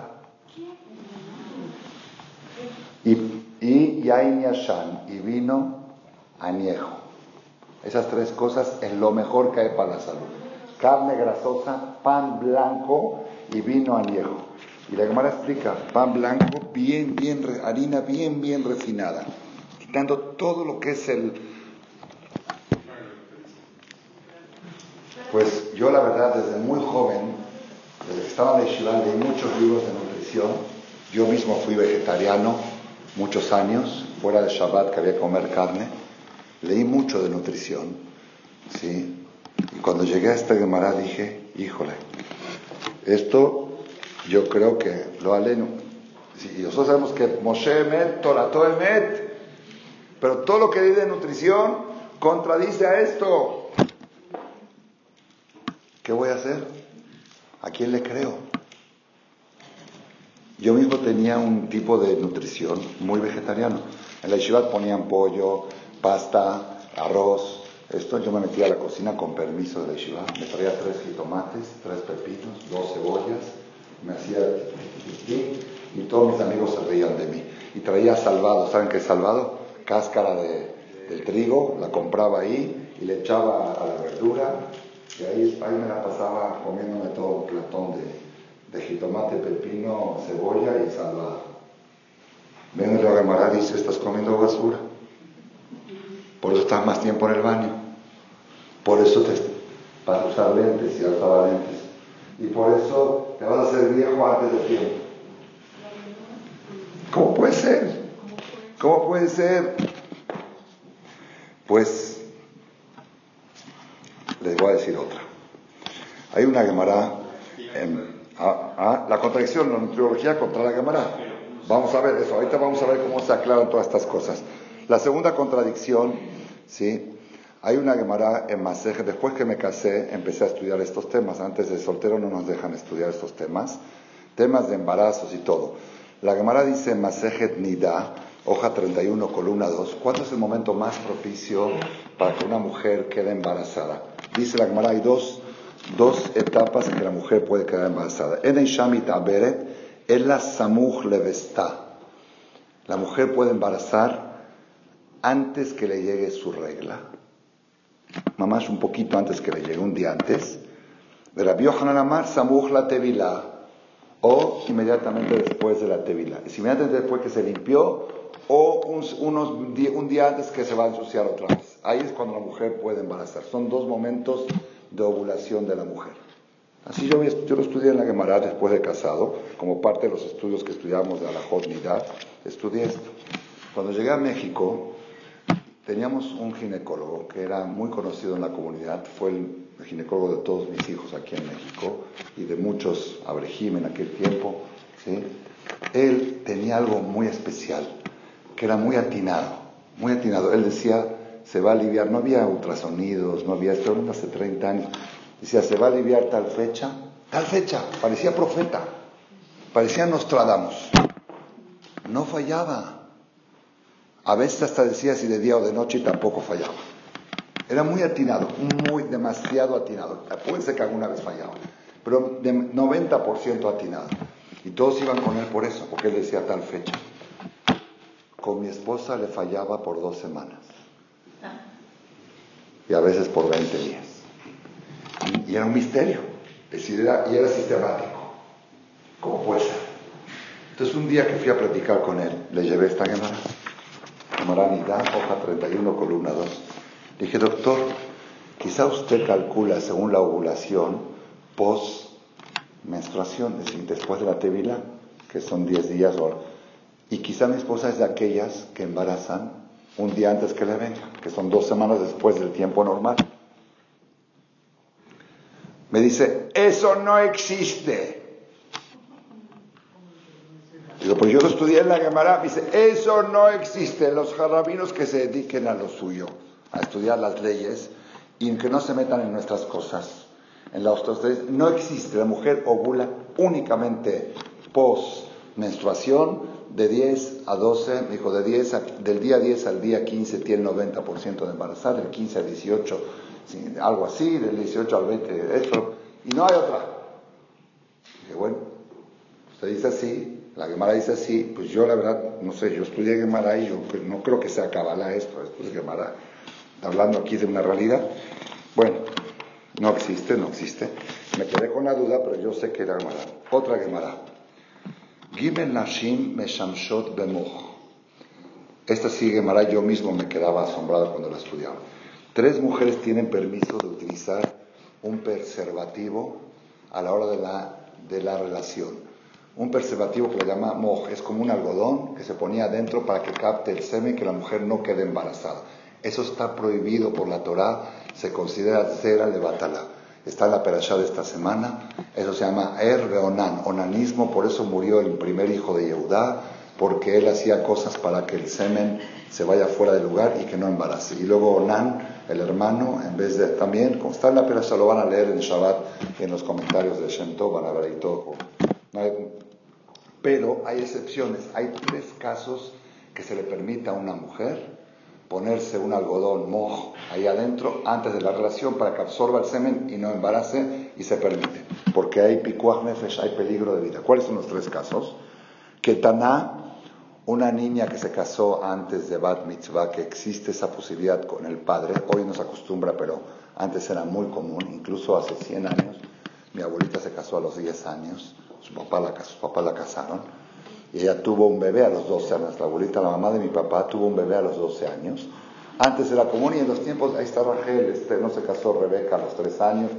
S1: Y, y yain yashan, y vino añejo. Esas tres cosas es lo mejor que hay para la salud. Carne grasosa, pan blanco y vino añejo. Y la Gemara explica, pan blanco, bien, bien, harina bien, bien refinada, quitando todo lo que es el... Pues yo la verdad desde muy joven, desde que estaba en la leí muchos libros de nutrición. Yo mismo fui vegetariano muchos años, fuera de Shabbat que había que comer carne leí mucho de nutrición, ¿sí? Y cuando llegué a esta Gemara dije, híjole, esto yo creo que lo aleno. Sí, y nosotros sabemos que Moshe Emet, Torato Emet, pero todo lo que dice de nutrición contradice a esto. ¿Qué voy a hacer? ¿A quién le creo? Yo mismo tenía un tipo de nutrición muy vegetariano. En la Yeshivat ponían pollo, pasta, arroz. Esto yo me metía a la cocina con permiso de la yeshiva. Me traía tres jitomates, tres pepinos, dos cebollas. Me hacía y todos mis amigos se reían de mí. Y traía salvado. ¿Saben qué es salvado? Cáscara de, del trigo, la compraba ahí y le echaba a la verdura. Y ahí, ahí me la pasaba comiéndome todo un platón de, de jitomate, pepino, cebolla y salvado. Ven el Gemara dice, estás comiendo basura. Por eso estás más tiempo en el baño. Por eso te vas a usar lentes y usaba lentes. Y por eso te vas a hacer viejo antes de tiempo. ¿Cómo puede ser? ¿Cómo puede ser? Pues les voy a decir otra. Hay una Gemara, en, la contradicción, la nutriología contra la Gemara. Vamos a ver eso, ahorita vamos a ver cómo se aclaran todas estas cosas. La segunda contradicción, ¿sí? Hay una Gemara en Masejet, después que me casé, empecé a estudiar estos temas. Antes de soltero no nos dejan estudiar estos temas. Temas de embarazos y todo. La Gemara dice en Masejet Nida, hoja 31, columna 2, ¿cuándo es el momento más propicio para que una mujer quede embarazada? Dice la Gemara, hay dos, dos etapas en que la mujer puede quedar embarazada. En Shamit Aberet, en la Samuj Levesta. La mujer puede embarazar antes que le llegue su regla, mamás un poquito antes que le llegue, un día antes, de la Yohanan Amar, Samuj la Tevila, o inmediatamente después de la Tevila. Es inmediatamente después que se limpió, o un, unos, un día antes que se va a ensuciar otra vez. Ahí es cuando la mujer puede embarazar. Son dos momentos de ovulación de la mujer. Así yo, yo lo estudié en la Gemara después de casado, como parte de los estudios que estudiamos de la Nidad, estudié esto. Cuando llegué a México, Teníamos un ginecólogo que era muy conocido en la comunidad, fue el, ginecólogo de todos mis hijos aquí en México y de muchos Abrejim en aquel tiempo. Él tenía algo muy especial, que era muy atinado, muy atinado. Él decía, se va a aliviar, no había ultrasonidos, no había, esto hace 30 años, decía, se va a aliviar tal fecha, tal fecha, parecía profeta, parecía Nostradamus, no fallaba. A veces hasta decía si de día o de noche y tampoco fallaba. Era muy atinado, muy demasiado atinado. Puede ser que alguna vez fallaba. pero de 90% atinado. Y todos iban con él por eso, porque él decía tal fecha. Con mi esposa le fallaba por dos semanas. Y a veces por 20 días. Y, era un misterio. y era sistemático. ¿Cómo puede ser? Entonces un día que fui a platicar con él, le llevé esta Gemara. Gemara Nidá, hoja 31, columna 2. Le dije, doctor, quizá usted calcula según la ovulación post menstruación, es decir, después de la tevila, que son 10 días, y quizá mi esposa es de aquellas que embarazan un día antes que le venga, que son dos semanas después del tiempo normal. Me dice, eso no existe. Digo, pues yo lo estudié en la Gemara. Dice, eso no existe. Los jarabinos que se dediquen a lo suyo, a estudiar las leyes y que no se metan en nuestras cosas. En la no existe. La mujer ovula únicamente post menstruación de 10 a 12, dijo, de 10 del día 10 al día 15 tiene 90% de embarazada, del 15 al 18, algo así, del 18 al 20 esto, y no hay otra. Dije, bueno, usted dice así, la Gemara dice así, pues yo la verdad, no sé, yo estudié Gemara y yo pues, no creo que sea Kabbalah esto, esto es Gemara. Hablando aquí de una realidad. Bueno, no existe, no existe. Me quedé con la duda, pero yo sé que era Gemara. Otra Gemara. Gimel Nashim Meshamshot Bemoch. Esta sí Gemara yo mismo me quedaba asombrado cuando la estudiaba. Tres mujeres tienen permiso de utilizar un preservativo a la hora de la, de la relación un preservativo que le llama moj, es como un algodón que se ponía adentro para que capte el semen y que la mujer no quede embarazada. Eso está prohibido por la Torá, se considera cera de batala. Está en la perashá de esta semana, eso se llama Er Onan, onanismo, por eso murió el primer hijo de Yehudá, porque él hacía cosas para que el semen se vaya fuera del lugar y que no embarace. Y luego Onan, el hermano, en vez de también, como está en la perashá, lo van a leer en Shabbat en los comentarios de van a ver ahí todo pero hay excepciones. Hay tres casos que se le permite a una mujer ponerse un algodón mojo ahí adentro antes de la relación para que absorba el semen y no embarace y se permite. Porque hay picuaj nefesh, hay peligro de vida. ¿Cuáles son los tres casos? Que Taná, una niña que se casó antes de Bat Mitzvah, que existe esa posibilidad con el padre, hoy no se acostumbra, pero antes era muy común, incluso hace 100 años, mi abuelita se casó a los 10 años, su papá la, su papá la casaron, y ella tuvo un bebé a los 12 años. La abuelita, la mamá de mi papá, tuvo un bebé a los 12 años. Antes era común y en los tiempos, ahí está Rachel, este, no se casó Rebeca a los 3 años.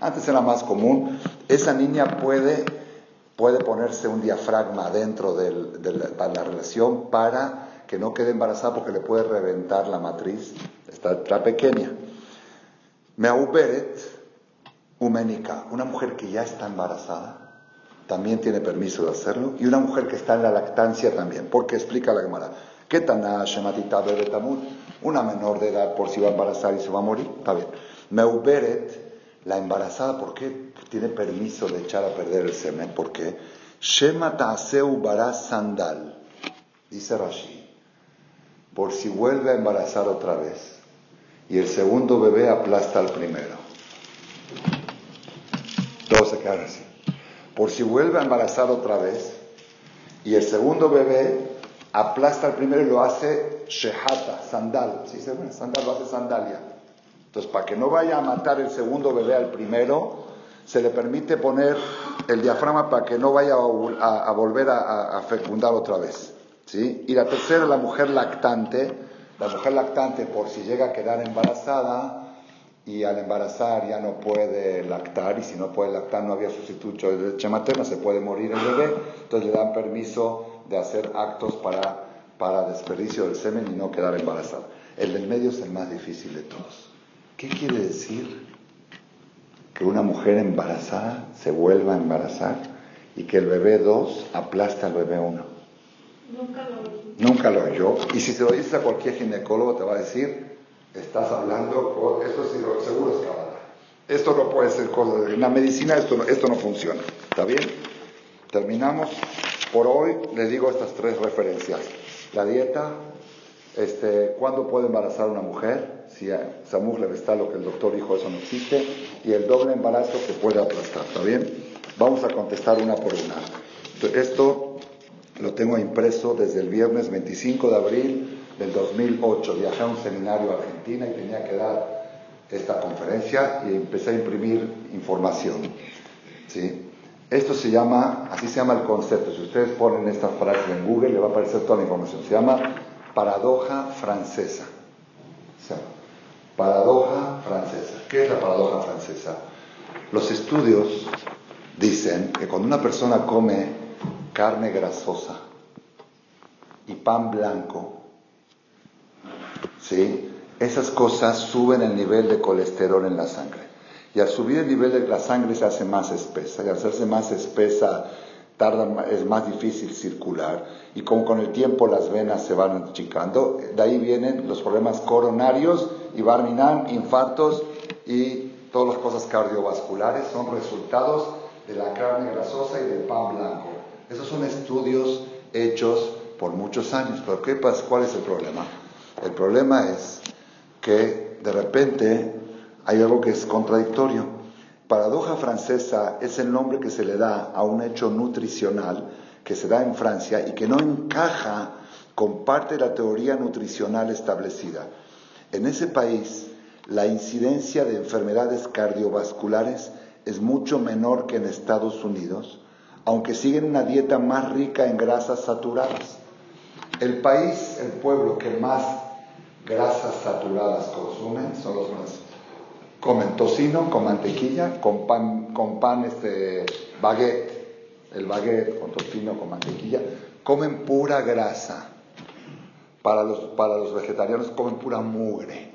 S1: Antes era más común. Esa niña puede, puede ponerse un diafragma dentro de la relación para que no quede embarazada porque le puede reventar la matriz. Está, está pequeña. Meauberet, Umenica, una mujer que ya está embarazada, también tiene permiso de hacerlo, y una mujer que está en la lactancia también, porque explica la Gemara, ¿qué tan Tamud? Una menor de edad por si va a embarazar y se va a morir, está bien. Meuberet, la embarazada, ¿por qué tiene permiso de echar a perder el semen? Porque Shema bara sandal, dice Rashi, por si vuelve a embarazar otra vez y el segundo bebé aplasta al primero. Todos se quedan así por si vuelve a embarazar otra vez y el segundo bebé aplasta al primero y lo hace shehata, sandal. ¿Sí se Sandal lo hace sandalia. Entonces, para que no vaya a matar el segundo bebé al primero, se le permite poner el diafragma para que no vaya a, volver a, fecundar otra vez. ¿sí? Y la tercera, la mujer lactante. La mujer lactante, por si llega a quedar embarazada, y al embarazar ya no puede lactar y si no puede lactar no había sustituto de leche materna, se puede morir el bebé, entonces le dan permiso de hacer actos para, para desperdicio del semen y no quedar embarazada. El del medio es el más difícil de todos. ¿Qué quiere decir que una mujer embarazada se vuelva a embarazar y que el bebé 2 aplasta al bebé 1? Nunca lo oí. Nunca lo oyó. Y si se lo dices a cualquier ginecólogo te va a decir, estás hablando, esto es, seguro es cabal. Esto no puede ser cosa de... La medicina esto no, esto no funciona. ¿Está bien? Terminamos. Por hoy les digo estas tres referencias. La dieta, este, ¿cuándo puede embarazar una mujer? Si Samuj le está lo que el doctor dijo, eso no existe. Y el doble embarazo que puede aplastar, ¿está bien? Vamos a contestar una por una. Esto lo tengo impreso desde el viernes 25 de abril del 2008. Viajé a un seminario a Argentina y tenía que dar esta conferencia y empecé a imprimir información. ¿sí? Esto se llama, así se llama el concepto. Si ustedes ponen esta frase en Google, le va a aparecer toda la información. Se llama paradoja francesa. paradoja francesa. ¿Qué es la paradoja francesa? Los estudios dicen que cuando una persona come carne grasosa y pan blanco, ¿sí? esas cosas suben el nivel de colesterol en la sangre. Y al subir el nivel de la sangre se hace más espesa. Y al hacerse más espesa, tarda, es más difícil circular. Y como con el tiempo las venas se van achicando, de ahí vienen los problemas coronarios y barminan, infartos y todas las cosas cardiovasculares son resultados de la carne grasosa y del pan blanco. Esos son estudios hechos por muchos años. Pero ¿qué? ¿cuál es el problema? El problema es que de repente hay algo que es contradictorio. Paradoja francesa es el nombre que se le da a un hecho nutricional que se da en Francia y que no encaja con parte de la teoría nutricional establecida. En ese país, la incidencia de enfermedades cardiovasculares es mucho menor que en Estados Unidos, aunque siguen una dieta más rica en grasas saturadas. El país, el pueblo que más grasas saturadas consumen son los franceses. Comen tocino con mantequilla, con pan, con este, baguette, el baguette con tocino con mantequilla. Comen pura grasa. Para los, para los vegetarianos comen pura mugre.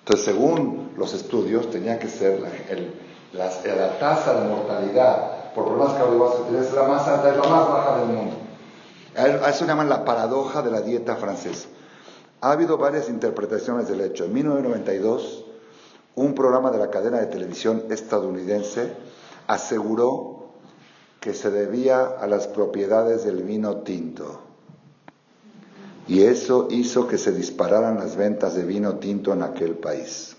S1: Entonces, según los estudios, tenía que ser la, la tasa de mortalidad por problemas cardiovasculares es la más alta, es la más baja del mundo. A eso llaman la paradoja de la dieta francesa. Ha habido varias interpretaciones del hecho. En 1992, un programa de la cadena de televisión estadounidense aseguró que se debía a las propiedades del vino tinto. Y eso hizo que se dispararan las ventas de vino tinto en aquel país.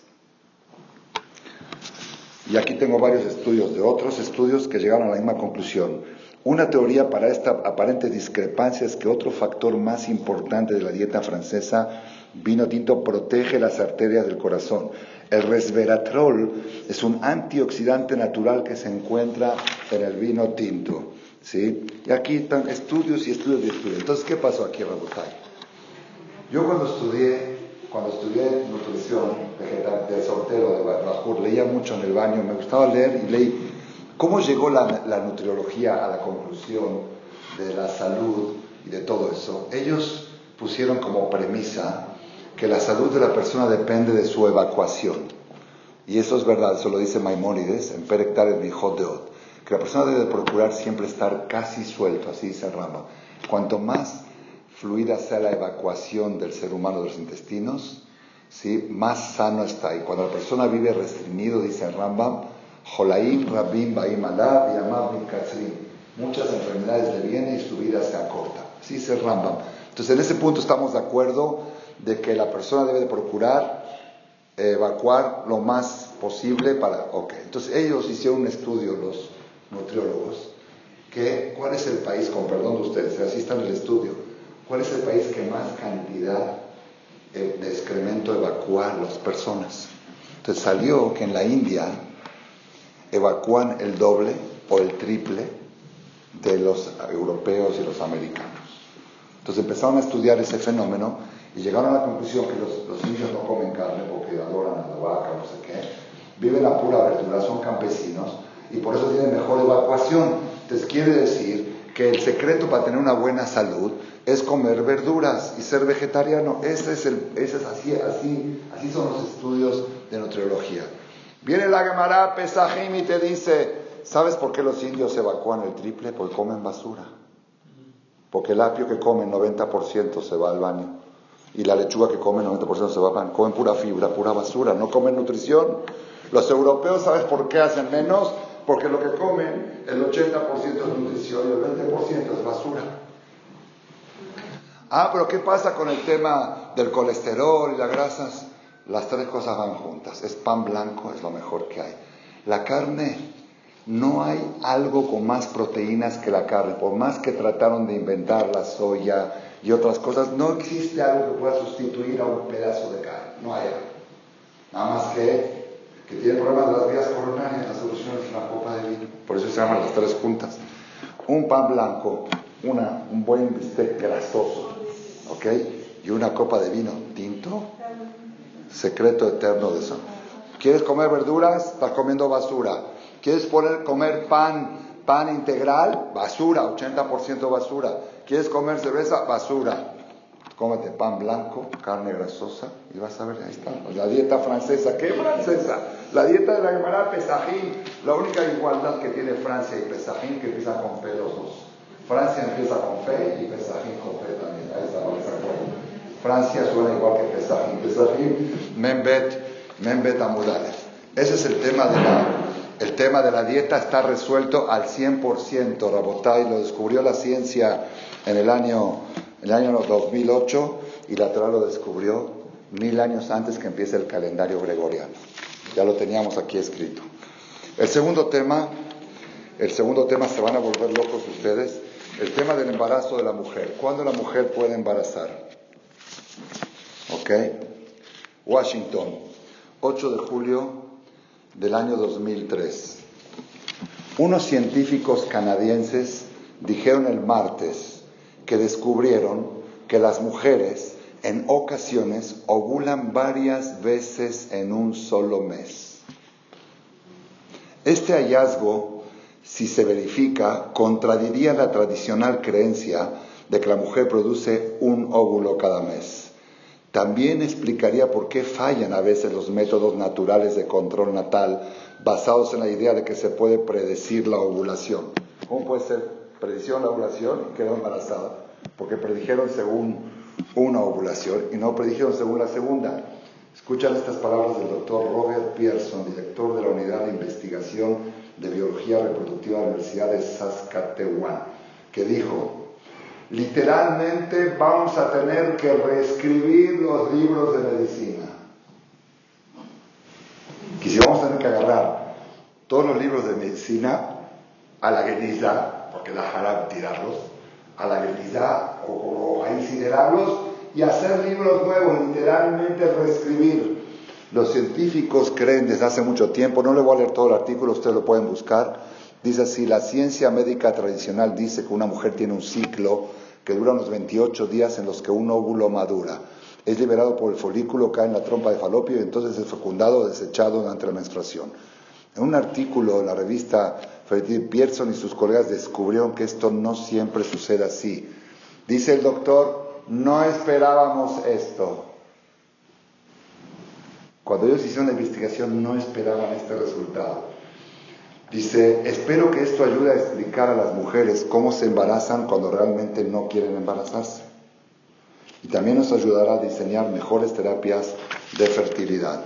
S1: Y aquí tengo varios estudios de otros estudios que llegaron a la misma conclusión. Una teoría para esta aparente discrepancia es que otro factor más importante de la dieta francesa, vino tinto, protege las arterias del corazón. El resveratrol es un antioxidante natural que se encuentra en el vino tinto. ¿sí? Y aquí están estudios y estudios y estudios. Entonces, ¿qué pasó aquí, Rabotay? Yo cuando estudié, cuando estudié nutrición vegetal del sortero de Bajur, leía mucho en el baño, me gustaba leer y leí ¿Cómo llegó la, nutriología a la conclusión de la salud y de todo eso? Ellos pusieron como premisa que la salud de la persona depende de su evacuación. Y eso es verdad, eso lo dice Maimónides en Perektar en Deot, que la persona debe procurar siempre estar casi suelto, así dice el Rama. Cuanto más fluida sea la evacuación del ser humano de los intestinos, ¿sí? más sano está. Y cuando la persona vive restringido, dice el Rambam, Jolaim, Rabim, Baim y Muchas enfermedades le vienen y su vida se acorta. Así se Rambam. Entonces, en ese punto estamos de acuerdo de que la persona debe de procurar evacuar lo más posible para... Ok, entonces ellos hicieron un estudio, los nutriólogos, que cuál es el país, con perdón de ustedes, así está en el estudio, cuál es el país que más cantidad de excremento evacúa las personas. Entonces salió que en la India evacúan el doble o el triple de los europeos y los americanos. Entonces empezaron a estudiar ese fenómeno y llegaron a la conclusión que los, niños no comen carne porque adoran a la vaca, no sé qué, viven a pura verdura, son campesinos y por eso tienen mejor evacuación. Entonces quiere decir que el secreto para tener una buena salud es comer verduras y ser vegetariano. Ese es, el, ese es así, así, así son los estudios de nutriología. Viene la Gemara Pesajim y te dice, ¿sabes por qué los indios evacúan el triple? Porque comen basura. Porque el apio que comen 90% se va al baño. Y la lechuga que comen 90% se va al baño. Comen pura fibra, pura basura, no comen nutrición. Los europeos, ¿sabes por qué hacen menos? Porque lo que comen, el 80% es nutrición y el 20% es basura. Ah, pero ¿qué pasa con el tema del colesterol y las grasas? Las tres cosas van juntas. Es pan blanco, es lo mejor que hay. La carne, no hay algo con más proteínas que la carne. Por más que trataron de inventar la soya y otras cosas, no existe algo que pueda sustituir a un pedazo de carne. No hay algo. Nada más que que tiene problemas de las vías coronarias, la solución es una copa de vino. Por eso se llaman las tres juntas. Un pan blanco, una, un buen bistec grasoso, ¿ok? Y una copa de vino tinto, secreto eterno de eso. ¿Quieres comer verduras? Estás comiendo basura. ¿Quieres comer pan, pan integral? Basura, 80% basura. ¿Quieres comer cerveza? Basura cómete pan blanco, carne grasosa, y vas a ver, ahí está, la dieta francesa. ¿Qué francesa? La dieta de la Gemara Pesajín. La única igualdad que tiene Francia y Pesajín que empieza con P los dos. Francia empieza con fe y Pesajín con P también. Ahí está, Francia suena igual que Pesajín. Pesajín, Membet, Membet Amudales. Ese es el tema de la, el tema de la dieta está resuelto al 100%. Rabotay lo descubrió la ciencia en el año el año 2008 y la Torah lo descubrió mil años antes que empiece el calendario gregoriano. Ya lo teníamos aquí escrito. El segundo tema, el segundo tema, se van a volver locos ustedes, el tema del embarazo de la mujer. ¿Cuándo la mujer puede embarazar? Washington, 8 de julio del año 2003. Unos científicos canadienses dijeron el martes que descubrieron que las mujeres en ocasiones ovulan varias veces en un solo mes. Este hallazgo, si se verifica, contradiría la tradicional creencia de que la mujer produce un óvulo cada mes. También explicaría por qué fallan a veces los métodos naturales de control natal basados en la idea de que se puede predecir la ovulación. ¿Cómo puede ser predicción la ovulación y quedó embarazada, porque predijeron según una ovulación y no predijeron según la segunda. Escuchan estas palabras del doctor Robert Pearson, director de la Unidad de Investigación de Biología Reproductiva de la Universidad de Saskatchewan, que dijo, literalmente vamos a tener que reescribir los libros de medicina. Y si vamos a tener que agarrar todos los libros de medicina a la geniza, porque la hará tirarlos, a la realidad o, a incinerarlos y hacer libros nuevos, literalmente reescribir. Los científicos creen desde hace mucho tiempo, no le voy a leer todo el artículo, ustedes lo pueden buscar, dice así, la ciencia médica tradicional dice que una mujer tiene un ciclo que dura unos 28 días en los que un óvulo madura. Es liberado por el folículo, cae en la trompa de falopio y entonces es fecundado o desechado durante la menstruación. En un artículo en la revista Pearson y sus colegas descubrieron que esto no siempre sucede así. Dice el doctor, no esperábamos esto. Cuando ellos hicieron la investigación no esperaban este resultado. Dice, espero que esto ayude a explicar a las mujeres cómo se embarazan cuando realmente no quieren embarazarse. Y también nos ayudará a diseñar mejores terapias de fertilidad.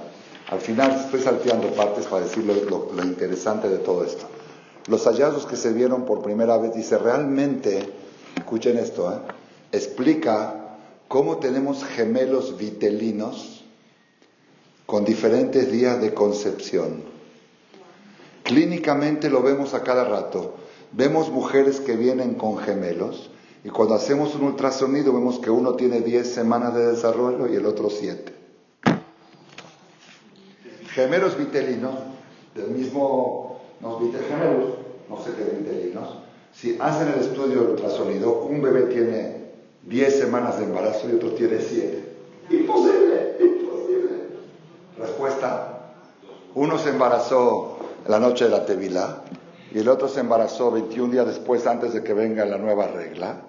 S1: Al final estoy salteando partes para decir lo, interesante de todo esto. Los hallazgos que se vieron por primera vez, dice, realmente, escuchen esto, ¿eh? explica cómo tenemos gemelos vitelinos con diferentes días de concepción. Clínicamente lo vemos a cada rato. Vemos mujeres que vienen con gemelos y cuando hacemos un ultrasonido vemos que uno tiene 10 semanas de desarrollo y el otro 7. Gemelos vitelinos del mismo nos gemelos, no sé qué vitelinos, si hacen el estudio del ultrasonido, un bebé tiene 10 semanas de embarazo y otro tiene 7. Imposible, imposible. Respuesta, uno se embarazó la noche de la tevila y el otro se embarazó 21 días después antes de que venga la nueva regla.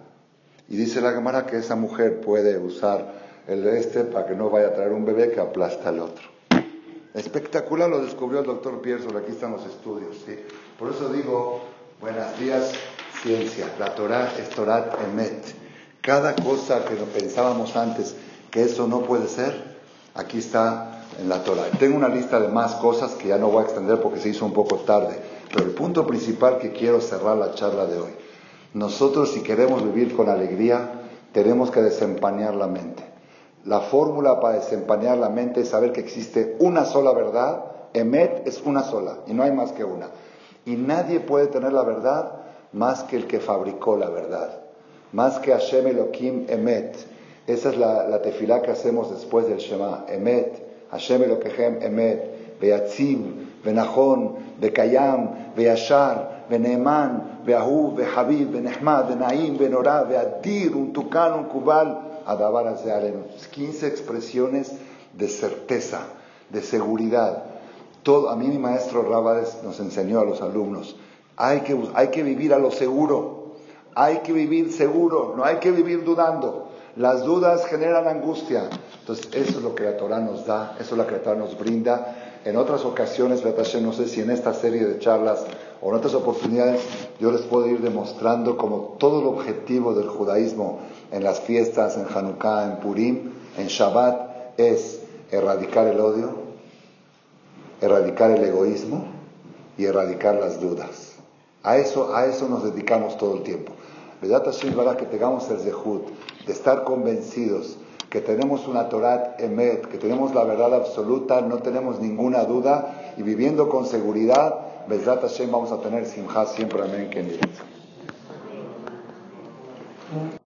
S1: Y dice la cámara que esa mujer puede usar el este para que no vaya a traer un bebé que aplasta al otro. Espectacular lo descubrió el doctor Pierson, aquí están los estudios. ¿sí? Por eso digo, buenos días, ciencia. La Torah es Torah Emet. Cada cosa que pensábamos antes que eso no puede ser, aquí está en la Torah. Tengo una lista de más cosas que ya no voy a extender porque se hizo un poco tarde. Pero el punto principal que quiero cerrar la charla de hoy. Nosotros si queremos vivir con alegría, tenemos que desempañar la mente. La fórmula para desempañar la mente es saber que existe una sola verdad. Emet es una sola y no hay más que una. Y nadie puede tener la verdad más que el que fabricó la verdad. Más que Hashem Elohim Emet. Esa es la, la tefilá que hacemos después del Shema. Emet. Hashem Elohim Emet. Beatzim. Benachon. Bekayam. Beashar. Beneeman. Beahu. Behabib. Benehmad. Benaim. Benorah. Beadir. Un tukan. Un kubal. Adabar 15 expresiones de certeza, de seguridad. Todo, a mí mi maestro Rabades nos enseñó a los alumnos, hay que, hay que vivir a lo seguro, hay que vivir seguro, no hay que vivir dudando. Las dudas generan angustia. Entonces, eso es lo que la Torah nos da, eso es lo que la Torah nos brinda. En otras ocasiones, no sé si en esta serie de charlas o en otras oportunidades, yo les puedo ir demostrando como todo el objetivo del judaísmo en las fiestas, en Hanukkah, en Purim, en Shabbat, es erradicar el odio, erradicar el egoísmo y erradicar las dudas. A eso, a eso nos dedicamos todo el tiempo. ¿Verdad, para que tengamos el zehut de estar convencidos que tenemos una Torah emet, que tenemos la verdad absoluta, no tenemos ninguna duda y viviendo con seguridad, Bezrat Hashem vamos a tener simha siempre, amén,